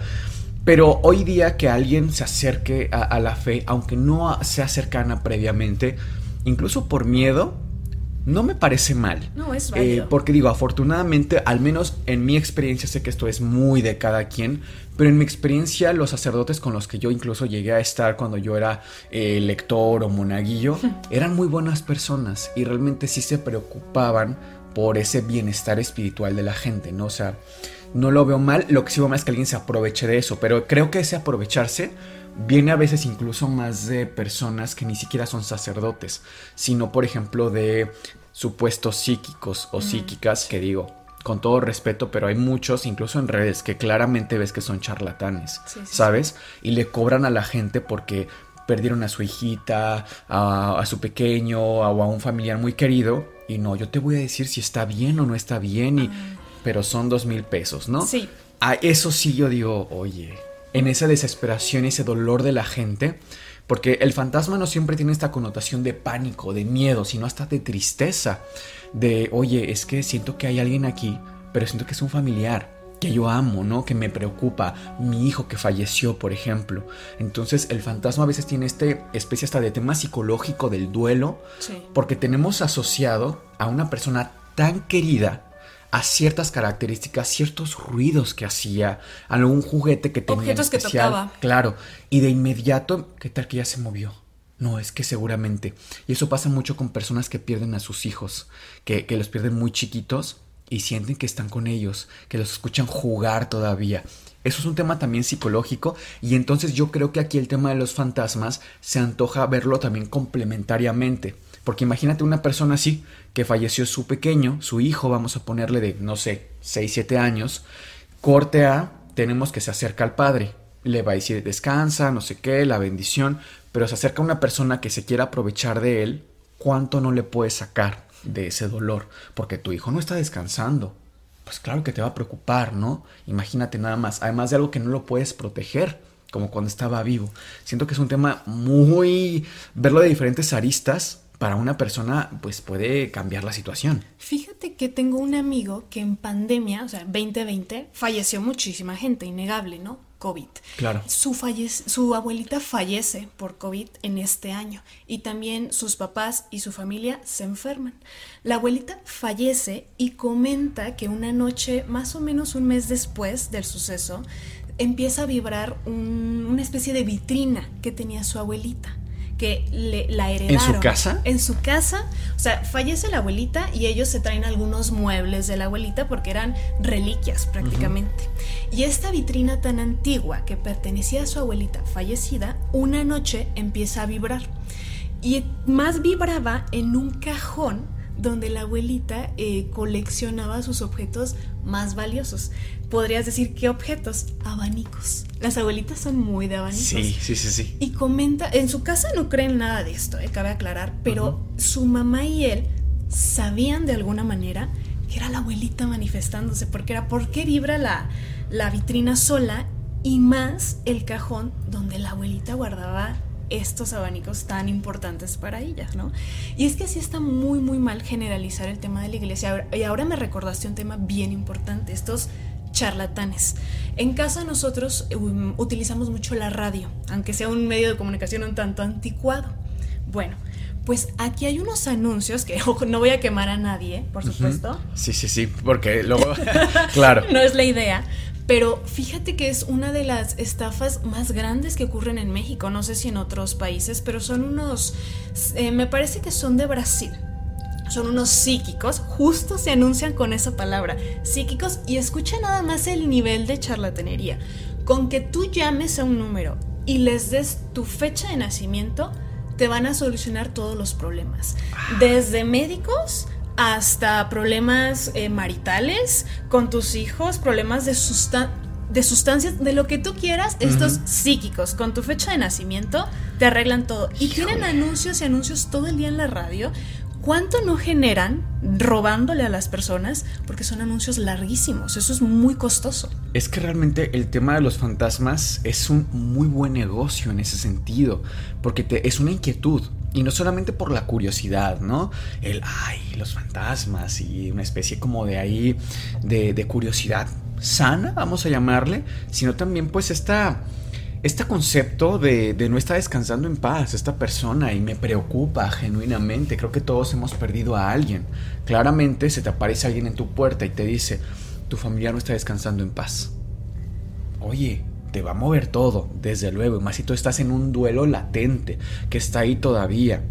Pero hoy día que alguien se acerque a, a la fe, aunque no sea cercana previamente, incluso por miedo, no me parece mal. No, es válido. Eh, porque digo, afortunadamente, al menos en mi experiencia, sé que esto es muy de cada quien, pero en mi experiencia, los sacerdotes con los que yo incluso llegué a estar cuando yo era eh, lector o monaguillo, eran muy buenas personas y realmente sí se preocupaban por ese bienestar espiritual de la gente, ¿no? O sea, no lo veo mal, lo que sí veo mal es que alguien se aproveche de eso, pero creo que ese aprovecharse viene a veces incluso más de personas que ni siquiera son sacerdotes, sino por ejemplo de supuestos psíquicos o psíquicas que digo, con todo respeto, pero hay muchos, incluso en redes, que claramente ves que son charlatanes, sí, sí, ¿sabes? Sí. Y le cobran a la gente porque perdieron a su hijita, a, a su pequeño o a, a, un familiar muy querido. Y no, yo te voy a decir si está bien o no está bien, y, ah. Pero son dos mil pesos, ¿no? Sí. A eso sí yo digo, oye, en esa desesperación y ese dolor de la gente, porque el fantasma no siempre tiene esta connotación de pánico, de miedo, sino hasta de tristeza, de, oye, es que siento que hay alguien aquí, pero siento que es un familiar, que yo amo, ¿no? Que me preocupa, mi hijo que falleció, por ejemplo. Entonces el fantasma a veces tiene este especie hasta de tema psicológico del duelo, porque tenemos asociado a una persona tan querida a ciertas características, ciertos ruidos que hacía, algún juguete que tenía. Objetos que tocaba. Claro, y de inmediato, ¿qué tal que ya se movió? No, es que seguramente. Y eso pasa mucho con personas que pierden a sus hijos, que, que los pierden muy chiquitos y sienten que están con ellos, que los escuchan jugar todavía. Eso es un tema también psicológico y entonces yo creo que aquí el tema de los fantasmas se antoja verlo también complementariamente. Porque imagínate una persona así, que falleció su pequeño, su hijo, vamos a ponerle de, no sé, 6, 7 años, corte A, tenemos que se acerca al padre, le va a decir descansa, no sé qué, la bendición, pero se acerca una persona que se quiera aprovechar de él, ¿cuánto no le puede sacar? de ese dolor, porque tu hijo no está descansando. Pues claro que te va a preocupar, ¿no? Imagínate nada más, además de algo que no lo puedes proteger, como cuando estaba vivo. Siento que es un tema muy... verlo de diferentes aristas para una persona pues puede cambiar la situación. Fíjate que tengo un amigo que en pandemia, o sea, 2020, falleció muchísima gente, innegable, ¿no? COVID. Claro. Su, su abuelita fallece por COVID en este año y también sus papás y su familia se enferman. La abuelita fallece y comenta que una noche, más o menos un mes después del suceso, empieza a vibrar una especie de vitrina que tenía su abuelita que le, la heredaron. ¿En su casa? En su casa. O sea, fallece la abuelita y ellos se traen algunos muebles de la abuelita porque eran reliquias prácticamente. Y esta vitrina tan antigua que pertenecía a su abuelita fallecida, una noche empieza a vibrar. Y más vibraba en un cajón donde la abuelita eh, coleccionaba sus objetos más valiosos. Podrías decir, ¿qué objetos? Abanicos. Las abuelitas son muy de abanicos. Sí, sí, sí, sí. Y comenta, en su casa no creen nada de esto, eh, cabe aclarar, pero su mamá y él sabían de alguna manera que era la abuelita manifestándose, porque era, ¿por qué vibra la, la vitrina sola? Y más el cajón donde la abuelita guardaba estos abanicos tan importantes para ellas, ¿no? Y es que así está muy, muy mal generalizar el tema de la iglesia. Y ahora me recordaste un tema bien importante, estos charlatanes. En casa nosotros um, utilizamos mucho la radio, aunque sea un medio de comunicación un tanto anticuado. Bueno, pues aquí hay unos anuncios que ojo, no voy a quemar a nadie, por supuesto. Sí, sí, sí, porque luego, claro. no es la idea, pero fíjate que es una de las estafas más grandes que ocurren en México, no sé si en otros países, pero son unos, eh, me parece que son de Brasil. Son unos psíquicos, justo se anuncian con esa palabra, psíquicos, y escucha nada más el nivel de charlatanería. Con que tú llames a un número y les des tu fecha de nacimiento, te van a solucionar todos los problemas. Desde médicos hasta problemas eh, maritales con tus hijos, problemas de, de sustancias, de lo que tú quieras, estos psíquicos, con tu fecha de nacimiento, te arreglan todo. Y tienen anuncios y anuncios todo el día en la radio. ¿Cuánto no generan robándole a las personas? Porque son anuncios larguísimos, eso es muy costoso. Es que realmente el tema de los fantasmas es un muy buen negocio en ese sentido, porque es una inquietud. Y no solamente por la curiosidad, ¿no? El, ay, los fantasmas y una especie como de ahí, de, curiosidad sana, vamos a llamarle, sino también pues esta, este concepto de, no estar descansando en paz, esta persona, y me preocupa genuinamente, creo que todos hemos perdido a alguien. Claramente se te aparece alguien en tu puerta y te dice, tu familia no está descansando en paz. Oye, te va a mover todo, desde luego, más si tú estás en un duelo latente, que está ahí todavía.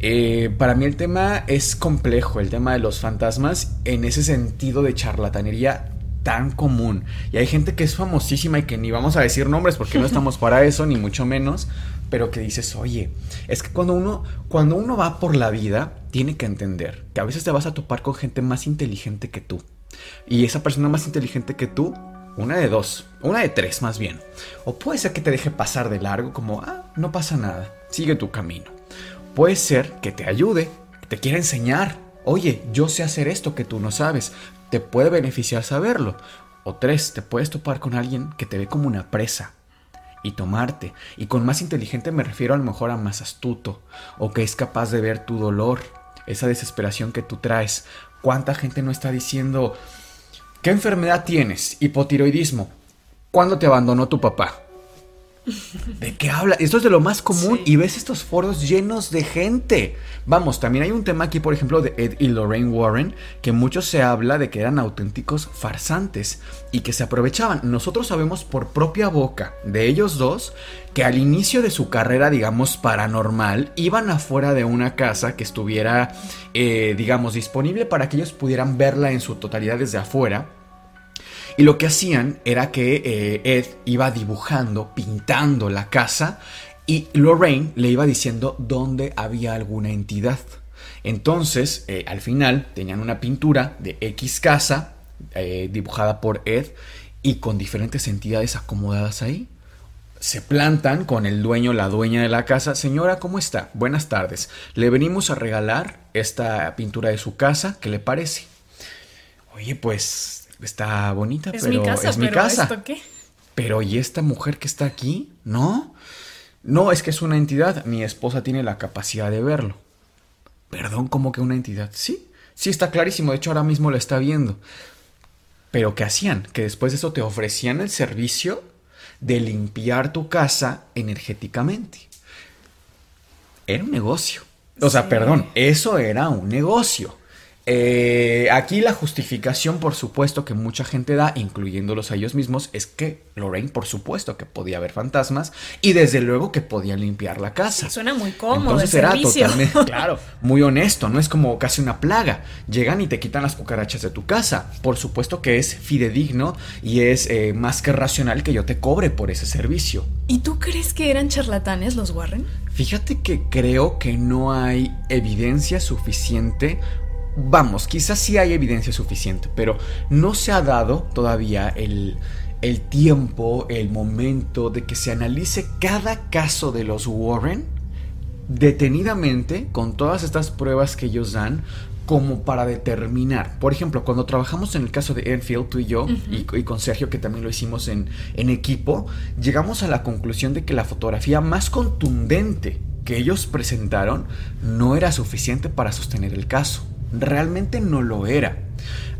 Eh, para mí el tema es complejo, el tema de los fantasmas, en ese sentido de charlatanería tan común. Y hay gente que es famosísima y que ni vamos a decir nombres porque no estamos para eso, ni mucho menos, pero que dices, oye, es que cuando uno, cuando uno va por la vida, tiene que entender que a veces te vas a topar con gente más inteligente que tú. Y esa persona más inteligente que tú una de dos, una de tres más bien. O puede ser que te deje pasar de largo como, ah, no pasa nada, sigue tu camino. Puede ser que te ayude, que te quiera enseñar. Oye, yo sé hacer esto que tú no sabes. Te puede beneficiar saberlo. O tres, te puedes topar con alguien que te ve como una presa y tomarte. Y con más inteligente me refiero a lo mejor a más astuto o que es capaz de ver tu dolor, esa desesperación que tú traes. ¿Cuánta gente no está diciendo, ¿qué enfermedad tienes? Hipotiroidismo. ¿Cuándo te abandonó tu papá? ¿De qué habla? Esto es de lo más común y ves estos foros llenos de gente. Vamos, también hay un tema aquí, por ejemplo, de Ed y Lorraine Warren, que mucho se habla de que eran auténticos farsantes y que se aprovechaban. Nosotros sabemos por propia boca de ellos dos que al inicio de su carrera, digamos, paranormal, iban afuera de una casa que estuviera, eh, digamos, disponible para que ellos pudieran verla en su totalidad desde afuera y lo que hacían era que eh, Ed iba dibujando, pintando la casa y Lorraine le iba diciendo dónde había alguna entidad. Entonces, eh, al final, tenían una pintura de X casa eh, dibujada por Ed y con diferentes entidades acomodadas ahí. Se plantan con el dueño, la dueña de la casa. Señora, ¿cómo está? Buenas tardes. Le venimos a regalar esta pintura de su casa. ¿Qué le parece? Oye, pues está bonita, es pero mi casa, es mi pero casa. ¿esto qué? Pero ¿y esta mujer que está aquí? ¿No? No, es que es una entidad. Mi esposa tiene la capacidad de verlo. Perdón, ¿cómo que una entidad? Sí, sí está clarísimo. De hecho, ahora mismo lo está viendo. Pero ¿qué hacían? Que después de eso te ofrecían el servicio de limpiar tu casa energéticamente. Era un negocio. O sea, Sí. perdón, eso era un negocio. Eh, aquí la justificación, por supuesto, que mucha gente da, incluyéndolos a ellos mismos, es que Lorraine, por supuesto, que podía ver fantasmas y desde luego que podía limpiar la casa. Suena muy cómodo Entonces el era servicio. totalmente, claro, muy honesto, no es como casi una plaga. Llegan y te quitan las cucarachas de tu casa. Por supuesto que es fidedigno y es eh, más que racional que yo te cobre por ese servicio. ¿Y tú crees que eran charlatanes los Warren? Fíjate que creo que no hay evidencia suficiente. Vamos, quizás sí hay evidencia suficiente, pero no se ha dado todavía el, el tiempo, el momento de que se analice cada caso de los Warren detenidamente con todas estas pruebas que ellos dan como para determinar. Por ejemplo, cuando trabajamos en el caso de Enfield, tú y yo, y, y con Sergio, que también lo hicimos en, en equipo, llegamos a la conclusión de que la fotografía más contundente que ellos presentaron no era suficiente para sostener el caso. Realmente no lo era.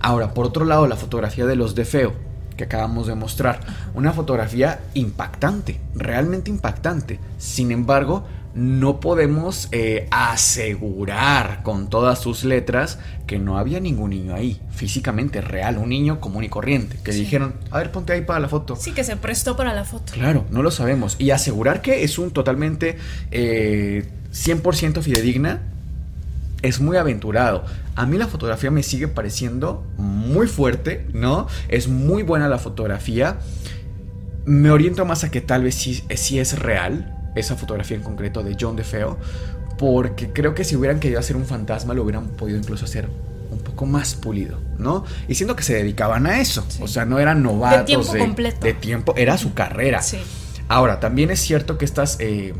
Ahora, por otro lado, la fotografía de los de Feo, que acabamos de mostrar, una fotografía impactante, realmente impactante. Sin embargo, no podemos eh, asegurar con todas sus letras que no había ningún niño ahí, físicamente real, un niño común y corriente, que Sí. dijeron, a ver, ponte ahí para la foto. Sí, que se prestó para la foto. Claro, no lo sabemos. Y asegurar que es un totalmente eh, 100% fidedigna es muy aventurado. A mí la fotografía me sigue pareciendo muy fuerte, ¿no? Es muy buena la fotografía. Me oriento más a que tal vez sí, sí es real esa fotografía en concreto de John DeFeo, porque creo que si hubieran querido hacer un fantasma lo hubieran podido incluso hacer un poco más pulido, ¿no? Y siendo que se dedicaban a eso, Sí. o sea, no eran novatos tiempo completo. de tiempo, era su carrera. Sí. Ahora, también es cierto que estas eh,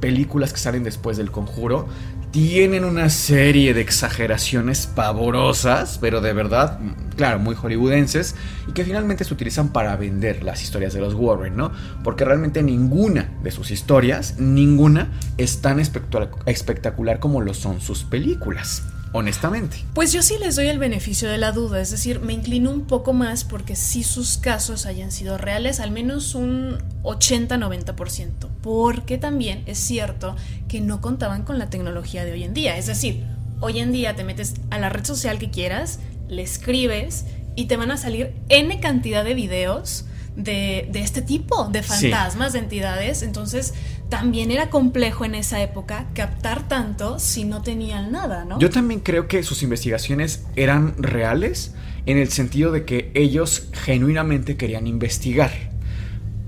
películas que salen después del conjuro tienen una serie de exageraciones pavorosas, pero de verdad, claro, muy hollywoodenses, y que finalmente se utilizan para vender las historias de los Warren, ¿no? Porque realmente ninguna de sus historias, ninguna, es tan espectacular como lo son sus películas, honestamente. Pues yo sí les doy el beneficio de la duda, es decir, me inclino un poco más porque si sus casos hayan sido reales, al menos un 80-90%, porque también es cierto que no contaban con la tecnología de hoy en día, es decir, hoy en día te metes a la red social que quieras, le escribes y te van a salir N cantidad de videos de, de este tipo, de Sí. fantasmas, de entidades, entonces también era complejo en esa época captar tanto si no tenían nada, ¿no? Yo también creo que sus investigaciones eran reales en el sentido de que ellos genuinamente querían investigar.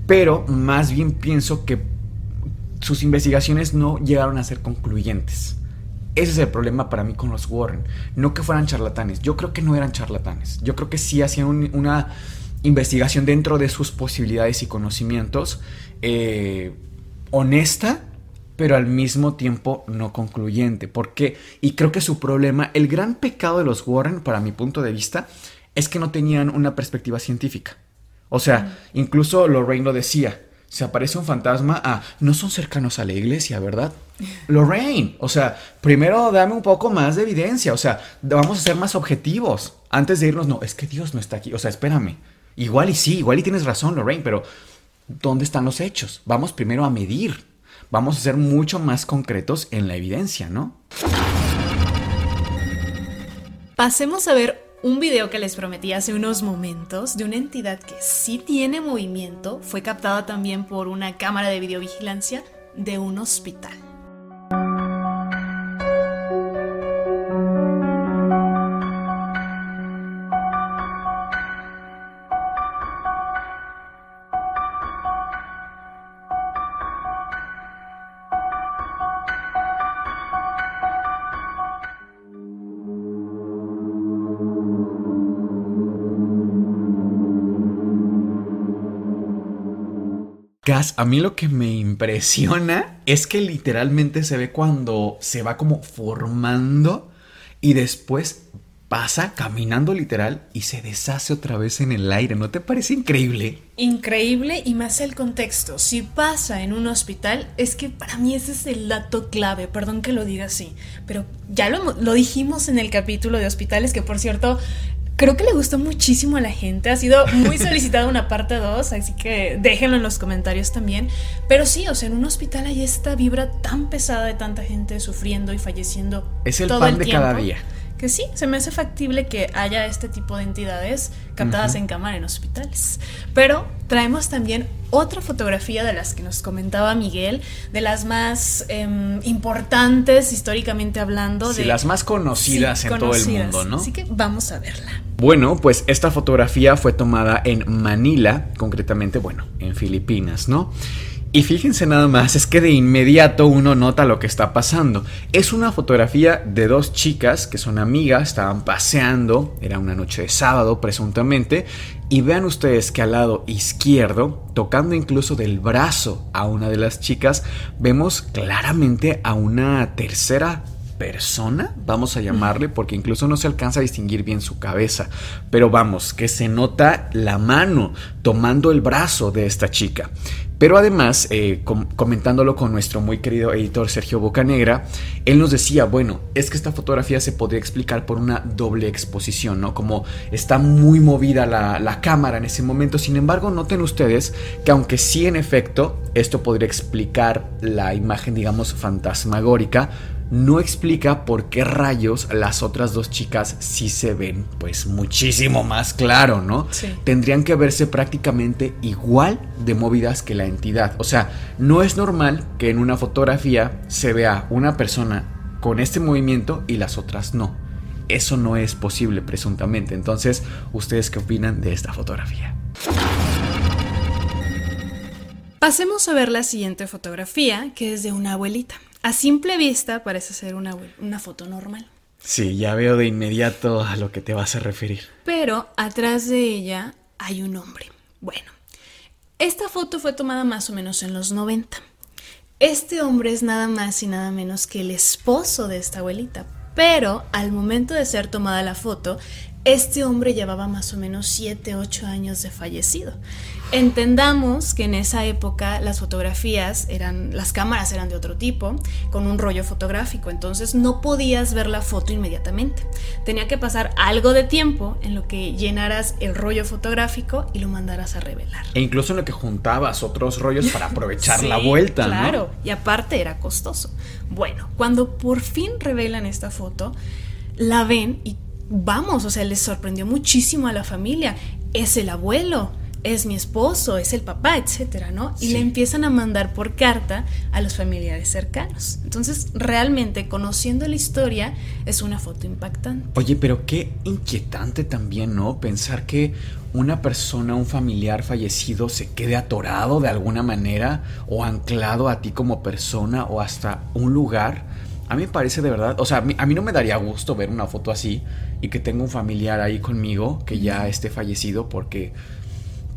Pero más bien pienso que sus investigaciones no llegaron a ser concluyentes. Ese es el problema para mí con los Warren. No que fueran charlatanes. Yo creo que no eran charlatanes. Yo creo que sí hacían un- una investigación dentro de sus posibilidades y conocimientos eh, honesta, pero al mismo tiempo no concluyente. Porque, y creo que su problema, el gran pecado de los Warren, para mi punto de vista, es que no tenían una perspectiva científica. O sea, incluso Lorraine lo decía. Se aparece un fantasma, ah, no son cercanos a la iglesia, ¿verdad? Lorraine, o sea, primero dame un poco más de evidencia, o sea, vamos a ser más objetivos. antes de irnos, no, es que Dios no está aquí. O sea, espérame. Igual y sí, igual y tienes razón, Lorraine, pero ¿dónde están los hechos? Vamos primero a medir. Vamos a ser mucho más concretos en la evidencia, ¿no? Pasemos a ver un video que les prometí hace unos momentos de una entidad que sí tiene movimiento, fue captada también por una cámara de videovigilancia de un hospital. A mí lo que me impresiona es que literalmente se ve cuando se va como formando y después pasa caminando literal y se deshace otra vez en el aire. ¿No te parece increíble? Increíble y más el contexto. Si pasa en un hospital, es que para mí ese es el dato clave. Perdón que lo diga así, pero ya lo dijimos en el capítulo de hospitales, que por cierto, Creo que le gustó muchísimo a la gente. Ha sido muy solicitada una parte 2, así que déjenlo en los comentarios también. Pero sí, o sea, en un hospital hay esta vibra tan pesada de tanta gente sufriendo y falleciendo. Es el pan de cada día que sí, se me hace factible que haya este tipo de entidades captadas en cámara en hospitales. Pero traemos también otra fotografía de las que nos comentaba Miguel, de las más em, importantes históricamente hablando. Sí, de las más conocidas en todo el mundo, ¿no? Así que vamos a verla. Bueno, pues esta fotografía fue tomada en Manila, concretamente, bueno, en Filipinas, ¿no? Y fíjense nada más, es que de inmediato uno nota lo que está pasando. Es una fotografía de dos chicas que son amigas, estaban paseando, era una noche de sábado presuntamente, y vean ustedes que al lado izquierdo, tocando incluso del brazo a una de las chicas, vemos claramente a una tercera persona, vamos a llamarle, porque incluso no se alcanza a distinguir bien su cabeza, pero vamos, que se nota la mano tomando el brazo de esta chica. Pero además, eh, comentándolo con nuestro muy querido editor Sergio Bocanegra, él nos decía, bueno, es que esta fotografía se podría explicar por una doble exposición, ¿no? Como está muy movida la, la cámara en ese momento. Sin embargo, noten ustedes que aunque sí en efecto esto podría explicar la imagen, digamos, fantasmagórica, no explica por qué rayos las otras dos chicas sí se ven pues muchísimo más claro, ¿no? Tendrían que verse prácticamente igual de movidas que la entidad. O sea, no es normal que en una fotografía se vea una persona con este movimiento y las otras no. Eso no es posible presuntamente. Entonces, ¿ustedes qué opinan de esta fotografía? Pasemos a ver la siguiente fotografía, que es de una abuelita. A simple vista parece ser una, una foto normal. Sí, ya veo de inmediato a lo que te vas a referir. Pero atrás de ella hay un hombre. Bueno, esta foto fue tomada más o menos en los 90. Este hombre es nada más y nada menos que el esposo de esta abuelita. Pero al momento de ser tomada la foto, este hombre llevaba más o menos 7, 8 años de fallecido. Entendamos que en esa época las fotografías eran, las cámaras eran de otro tipo, con un rollo fotográfico, entonces no podías ver la foto inmediatamente. Tenía que pasar algo de tiempo en lo que llenaras el rollo fotográfico y lo mandaras a revelar. E incluso en lo que juntabas otros rollos para aprovechar la vuelta, claro, y aparte era costoso. Bueno, cuando por fin revelan esta foto, la ven y vamos, o sea, les sorprendió muchísimo a la familia. Es el abuelo es mi esposo, es el papá, etcétera, ¿no? Y le empiezan a mandar por carta a los familiares cercanos. Entonces, realmente, conociendo la historia, es una foto impactante. Oye, pero qué inquietante también, ¿no? Pensar que una persona, un familiar fallecido, se quede atorado de alguna manera o anclado a ti como persona o hasta un lugar. A mí me parece de verdad, o sea, a mí, a mí no me daría gusto ver una foto así y que tenga un familiar ahí conmigo que ya esté fallecido porque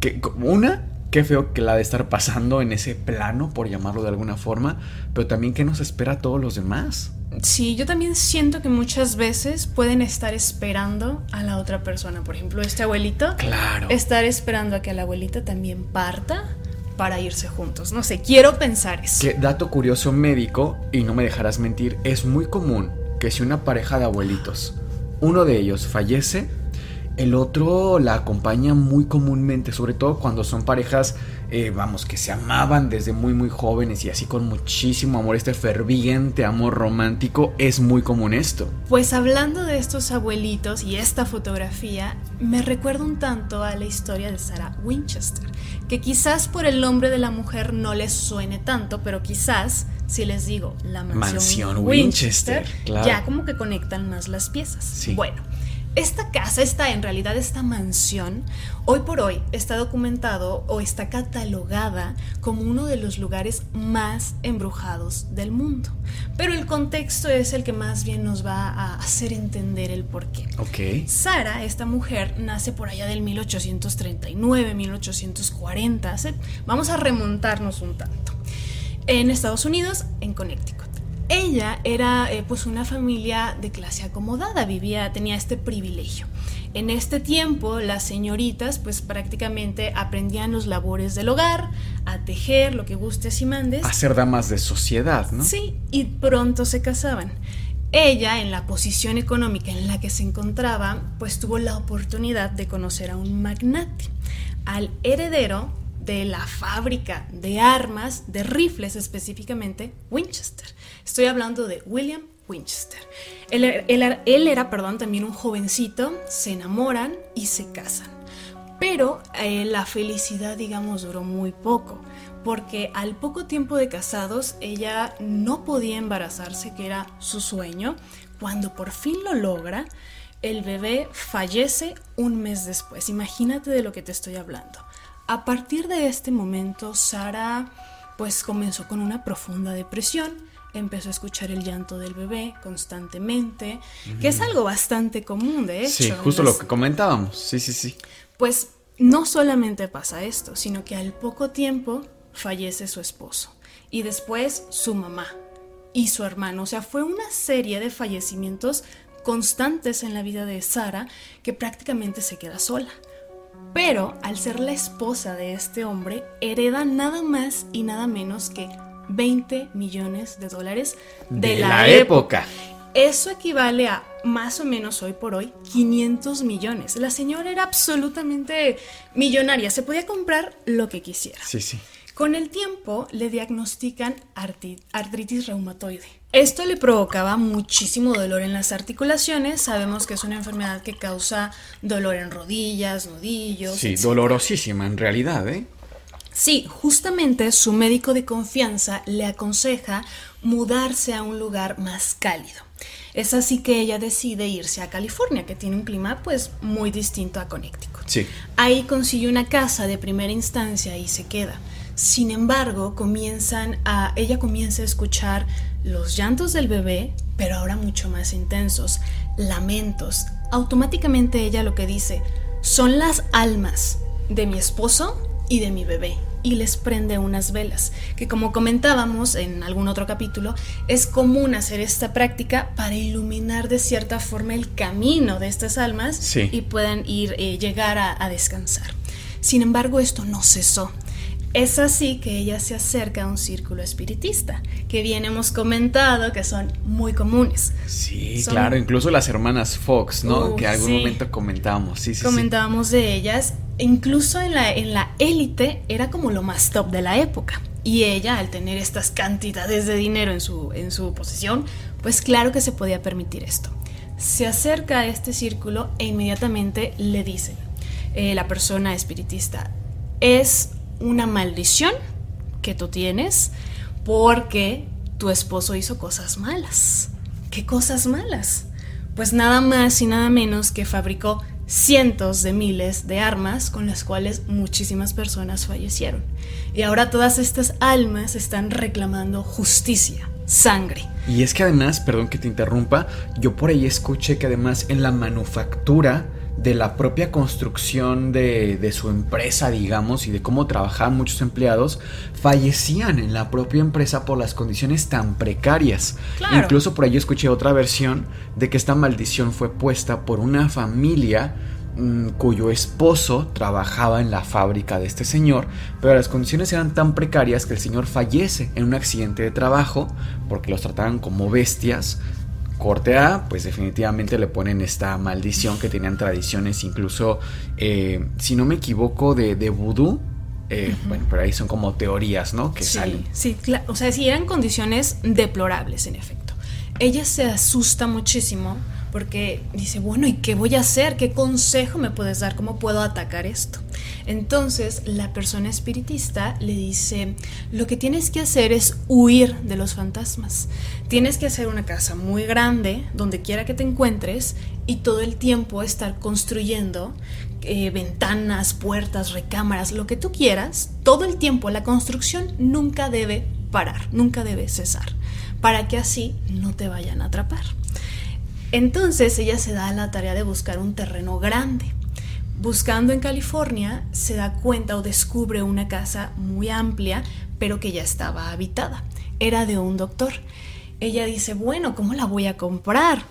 que una, qué feo que la de estar pasando en ese plano, por llamarlo de alguna forma, pero también qué nos espera a todos los demás. Sí, yo también siento que muchas veces pueden estar esperando a la otra persona. Por ejemplo, este abuelito. Claro. Estar esperando a que la abuelita también parta para irse juntos. No sé, quiero pensar eso. Que dato curioso médico, y no me dejarás mentir, es muy común que si una pareja de abuelitos, uno de ellos fallece, El otro la acompaña muy comúnmente, sobre todo cuando son parejas, eh, vamos, que se amaban desde muy muy jóvenes y así con muchísimo amor, este ferviente amor romántico, es muy común esto. Pues hablando de estos abuelitos y esta fotografía, me recuerda un tanto a la historia de Sarah Winchester, que quizás por el nombre de la mujer no les suene tanto, pero quizás si les digo la mansión, Winchester, ya como que conectan más las piezas. Sí. Bueno, esta casa, esta, en realidad esta mansión, hoy por hoy está documentado o está catalogada como uno de los lugares más embrujados del mundo. Pero el contexto es el que más bien nos va a hacer entender el porqué. Ok. Sara, esta mujer, nace por allá del 1839, 1840. Vamos a remontarnos un tanto. En Estados Unidos, en Connecticut. Ella era eh, pues una familia de clase acomodada, vivía, tenía este privilegio. En este tiempo las señoritas pues prácticamente aprendían los labores del hogar, a tejer, lo que gustes y mandes. A ser damas de sociedad, ¿no? Sí, y pronto se casaban. Ella, en la posición económica en la que se encontraba, pues tuvo la oportunidad de conocer a un magnate, al heredero de la fábrica de armas, de rifles específicamente, Winchester. Estoy hablando de William Winchester. Él, él, él era, perdón, también un jovencito, se enamoran y se casan. Pero eh, la felicidad, digamos, duró muy poco, porque al poco tiempo de casados ella no podía embarazarse, que era su sueño. Cuando por fin lo logra, el bebé fallece un mes después. Imagínate de lo que te estoy hablando. A partir de este momento, Sara pues comenzó con una profunda depresión, empezó a escuchar el llanto del bebé constantemente, que es algo bastante común, de hecho. Sí, justo lo que comentábamos, sí, sí, sí. Pues no solamente pasa esto, sino que al poco tiempo fallece su esposo y después su mamá y su hermano. O sea, fue una serie de fallecimientos constantes en la vida de Sara que prácticamente se queda sola. Pero al ser la esposa de este hombre, hereda nada más y nada menos que 20 millones de dólares de, De la, la época. época. Eso equivale a más o menos hoy por hoy 500 millones. La señora era absolutamente millonaria, se podía comprar lo que quisiera. Sí, sí. Con el tiempo le diagnostican artritis reumatoide. Esto le provocaba muchísimo dolor en las articulaciones. Sabemos que es una enfermedad que causa dolor en rodillas, nudillos. Sí, etc. dolorosísima en realidad, ¿eh? Sí, justamente su médico de confianza le aconseja mudarse a un lugar más cálido. Es así que ella decide irse a California, que tiene un clima pues muy distinto a Connecticut. Sí. Ahí consigue una casa de primera instancia y se queda. Sin embargo, comienzan a ella comienza a escuchar los llantos del bebé, pero ahora mucho más intensos, lamentos. Automáticamente ella lo que dice son las almas de mi esposo y de mi bebé y les prende unas velas, que como comentábamos en algún otro capítulo, es común hacer esta práctica para iluminar de cierta forma el camino de estas almas Sí. y puedan ir, eh, llegar a, a descansar. Sin embargo, esto no cesó. Es así que ella se acerca a un círculo espiritista, que bien hemos comentado que son muy comunes. Sí, Son- claro, incluso las hermanas Fox, ¿no? Uh, que algún sí. momento comentábamos. Sí, sí, sí. Comentábamos de ellas, incluso en la en la élite era como lo más top de la época. Y ella, al tener estas cantidades de dinero en su, en su posesión, pues claro que se podía permitir esto. Se acerca a este círculo e inmediatamente le dicen, eh, la persona espiritista, es una maldición que tú tienes porque tu esposo hizo cosas malas. ¿Qué cosas malas? Pues nada más y nada menos que fabricó cientos de miles de armas con las cuales muchísimas personas fallecieron. Y ahora todas estas almas están reclamando justicia, sangre. Y es que además, perdón que te interrumpa, yo por ahí escuché que además en la manufactura de la propia construcción de, de su empresa, digamos, y de cómo trabajaban muchos empleados, fallecían en la propia empresa por las condiciones tan precarias. Claro. Incluso por ahí escuché otra versión de que esta maldición fue puesta por una familia mm, cuyo esposo trabajaba en la fábrica de este señor, pero las condiciones eran tan precarias que el señor fallece en un accidente de trabajo porque los trataban como bestias Corte A, pues definitivamente le ponen esta maldición que tenían tradiciones, incluso, eh, si no me equivoco, de, de vudú. Eh, bueno, pero ahí son como teorías, ¿no? Que sí, salen. Sí, o sea, sí eran condiciones deplorables, en efecto. Ella se asusta muchísimo porque dice, bueno, ¿y qué voy a hacer? ¿Qué consejo me puedes dar? ¿Cómo puedo atacar esto? Entonces la persona espiritista le dice, lo que tienes que hacer es huir de los fantasmas. Tienes que hacer una casa muy grande, donde quiera que te encuentres, y todo el tiempo estar construyendo eh, ventanas, puertas, recámaras, lo que tú quieras, todo el tiempo la construcción nunca debe parar, nunca debe cesar, para que así no te vayan a atrapar. Entonces ella se da a la tarea de buscar un terreno grande Buscando en California, se da cuenta o descubre una casa muy amplia, pero que ya estaba habitada. Era de un doctor. Ella dice, bueno, ¿cómo la voy a comprar?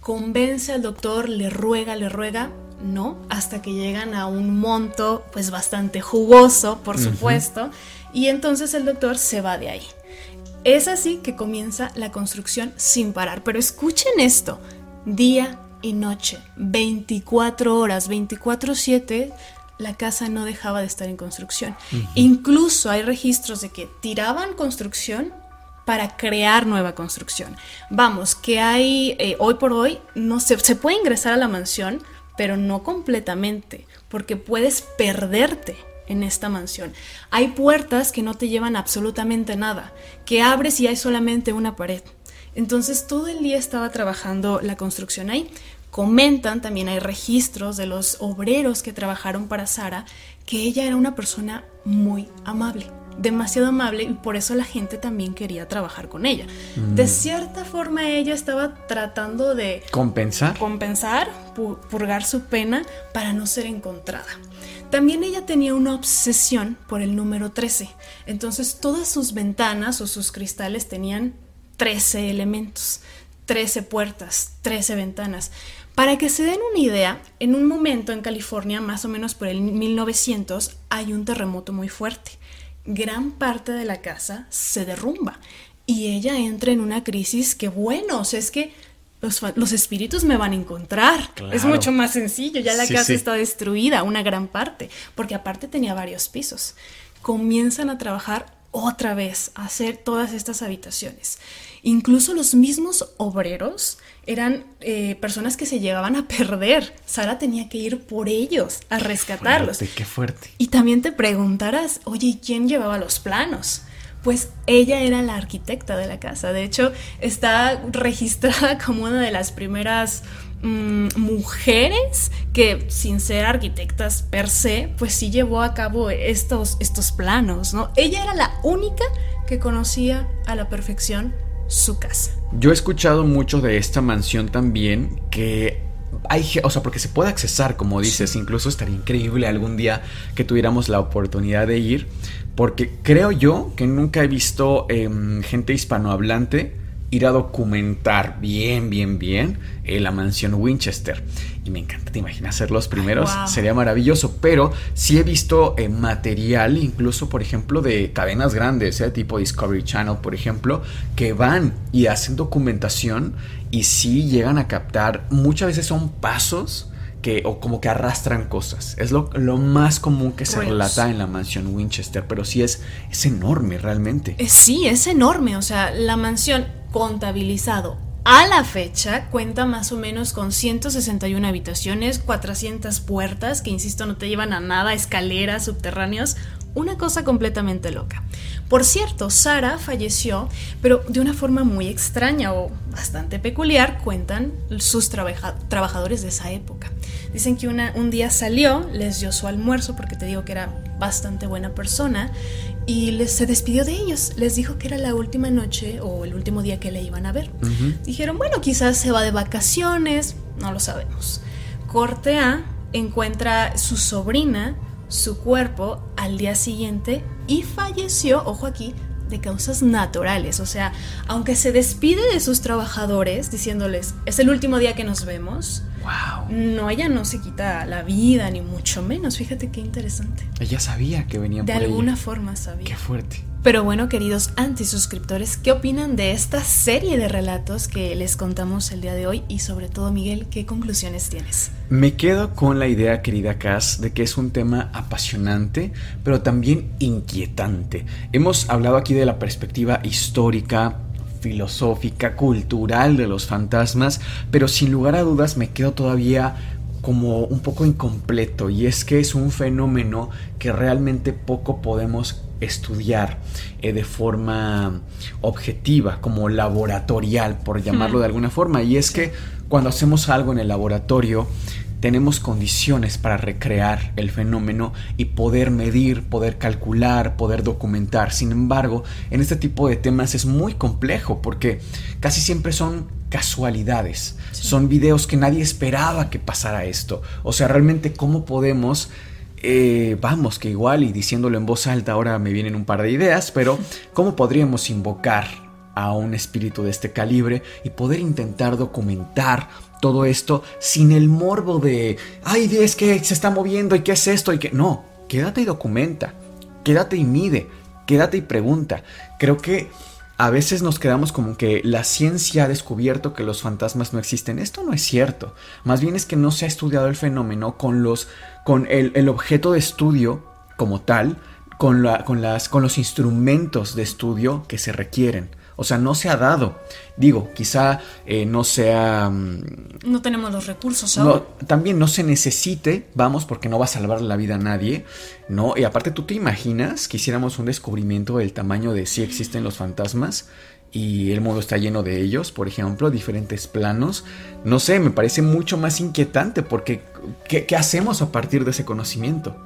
Convence al doctor, le ruega, le ruega, no, hasta que llegan a un monto pues bastante jugoso, por supuesto, y entonces el doctor se va de ahí. Es así que comienza la construcción sin parar, pero escuchen esto, día y noche, 24 horas, 24/7, la casa no dejaba de estar en construcción. Incluso hay registros de que tiraban construcción para crear nueva construcción. Vamos, que hay eh, hoy por hoy, no se, se puede ingresar a la mansión, pero no completamente, porque puedes perderte en esta mansión. Hay puertas que no te llevan absolutamente nada, que abres y hay solamente una pared. Entonces todo el día estaba trabajando la construcción ahí. Comentan, también hay registros de los obreros que trabajaron para Sara, que ella era una persona muy amable, demasiado amable y por eso la gente también quería trabajar con ella. Mm. De cierta forma ella estaba tratando de compensar, compensar, purgar su pena para no ser encontrada. También ella tenía una obsesión por el número 13, entonces todas sus ventanas o sus cristales tenían 13 elementos, 13 puertas, 13 ventanas. Para que se den una idea, en un momento en California, más o menos por el 1900, hay un terremoto muy fuerte. Gran parte de la casa se derrumba y ella entra en una crisis que, bueno, o sea, es que los, espíritus me van a encontrar. Es mucho más sencillo, ya la casa está destruida, una gran parte, porque aparte tenía varios pisos. Comienzan a trabajar otra vez, a hacer todas estas habitaciones. Incluso los mismos obreros eran eh, personas que se llegaban a perder. Sara tenía que ir por ellos a rescatarlos. qué fuerte. Y también te preguntarás, oye, ¿quién llevaba los planos? Pues ella era la arquitecta de la casa. De hecho, está registrada como una de las primeras mm, mujeres que, sin ser arquitectas per se, pues sí llevó a cabo estos, estos planos, ¿no? Ella era la única que conocía a la perfección su casa. Yo he escuchado mucho de esta mansión también que hay, o sea, porque se puede accesar, como dices, incluso estaría increíble algún día que tuviéramos la oportunidad de ir, porque creo yo que nunca he visto em, gente hispanohablante ir a documentar bien, bien, bien eh, la mansión Winchester. Y me encanta, te imaginas ser los primeros, sería maravilloso. Pero sí he visto eh, material, incluso por ejemplo, de cadenas grandes, eh, tipo Discovery Channel, por ejemplo, que van y hacen documentación y sí llegan a captar. Muchas veces son pasos que, o como que arrastran cosas. Es lo, más común que se relata en la mansión Winchester, pero sí es, es enorme realmente. sí, es enorme. O sea, la mansión contabilizado a la fecha cuenta más o menos con 161 habitaciones, 400 puertas, que insisto no te llevan a nada, escaleras, subterráneos, una cosa completamente loca. Por cierto, Sara falleció, pero de una forma muy extraña o bastante peculiar, cuentan sus trabajadores de esa época. Dicen que un día salió, les dio su almuerzo, porque te digo que era bastante buena persona, y les, se despidió de ellos. Les dijo que era la última noche o el último día que le iban a ver. Dijeron, bueno, quizás se va de vacaciones, no lo sabemos. Corte A encuentra su sobrina, su cuerpo, al día siguiente y falleció, ojo aquí, de causas naturales. O sea, aunque se despide de sus trabajadores diciéndoles, es el último día que nos vemos, wow. no, ella no se quita la vida, ni mucho menos. Fíjate qué interesante. Ella sabía que venía de alguna forma sabía. Qué fuerte. Pero bueno, queridos antisuscriptores, ¿qué opinan de esta serie de relatos que les contamos el día de hoy? Y sobre todo, Miguel, ¿qué conclusiones tienes? Me quedo con la idea, querida Cass, de que es un tema apasionante, pero también inquietante. Hemos hablado aquí de la perspectiva histórica, filosófica, cultural de los fantasmas, pero sin lugar a dudas me quedo todavía como un poco incompleto y es que es un fenómeno que realmente poco podemos estudiar eh, de forma objetiva, como laboratorial, por llamarlo de alguna forma. Y es que cuando hacemos algo en el laboratorio, tenemos condiciones para recrear el fenómeno y poder medir, poder calcular, poder documentar. Sin embargo, en este tipo de temas es muy complejo porque casi siempre son casualidades, son videos que nadie esperaba que pasara esto. O sea, realmente cómo podemos... Eh, vamos, que igual y diciéndolo en voz alta ahora me vienen un par de ideas, pero ¿cómo podríamos invocar a un espíritu de este calibre y poder intentar documentar todo esto sin el morbo de, ay, es que se está moviendo y qué es esto y no, quédate y documenta, quédate y mide, quédate y pregunta. Creo que a veces nos quedamos como que la ciencia ha descubierto que los fantasmas no existen. Esto no es cierto. Más bien es que no se ha estudiado el fenómeno con los con el, objeto de estudio como tal, con, la, con, las, con los instrumentos de estudio que se requieren. O sea, no se ha dado. Digo, quizá eh, no sea... Mm, no tenemos los recursos ahora. también no se necesite, vamos, porque no va a salvar la vida a nadie, ¿no? Y aparte, ¿tú te imaginas que hiciéramos un descubrimiento del tamaño de si existen los fantasmas? y el mundo está lleno de ellos, por ejemplo, diferentes planos. No sé, me parece mucho más inquietante porque ¿qué, qué hacemos a partir de ese conocimiento?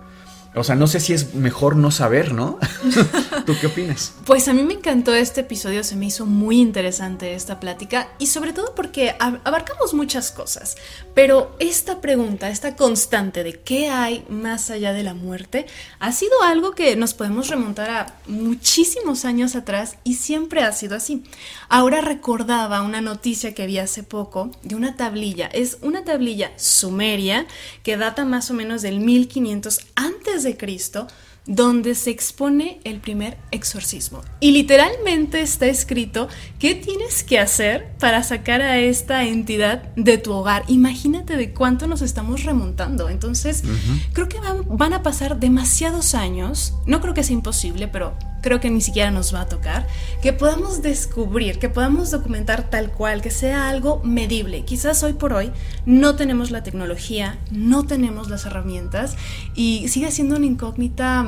O sea, no sé si es mejor no saber, ¿no? ¿Tú qué opinas? Pues a mí me encantó este episodio, se me hizo muy interesante esta plática y sobre todo porque abarcamos muchas cosas, pero esta pregunta, esta constante de qué hay más allá de la muerte, ha sido algo que nos podemos remontar a muchísimos años atrás y siempre ha sido así. Ahora recordaba una noticia que vi hace poco de una tablilla, es una tablilla sumeria que data más o menos del 1500 antes de Cristo, donde se expone el primer exorcismo. Y literalmente está escrito qué tienes que hacer para sacar a esta entidad de tu hogar. Imagínate de cuánto nos estamos remontando. Entonces, creo que van, a pasar demasiados años. No creo que sea imposible, pero creo que ni siquiera nos va a tocar, que podamos descubrir, que podamos documentar tal cual, que sea algo medible. Quizás hoy por hoy no tenemos la tecnología, no tenemos las herramientas y sigue siendo una incógnita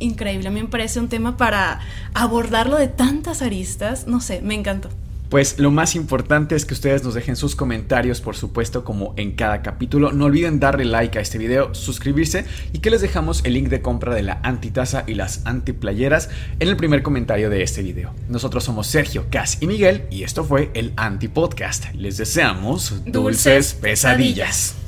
increíble. A mí me parece un tema para abordarlo de tantas aristas. No sé, me encantó. Pues lo más importante es que ustedes nos dejen sus comentarios, por supuesto, como en cada capítulo. No olviden darle like a este video, suscribirse y que les dejamos el link de compra de la antitaza y las antiplayeras en el primer comentario de este video. Nosotros somos Sergio, Cas y Miguel y esto fue el Antipodcast. Les deseamos dulces, pesadillas.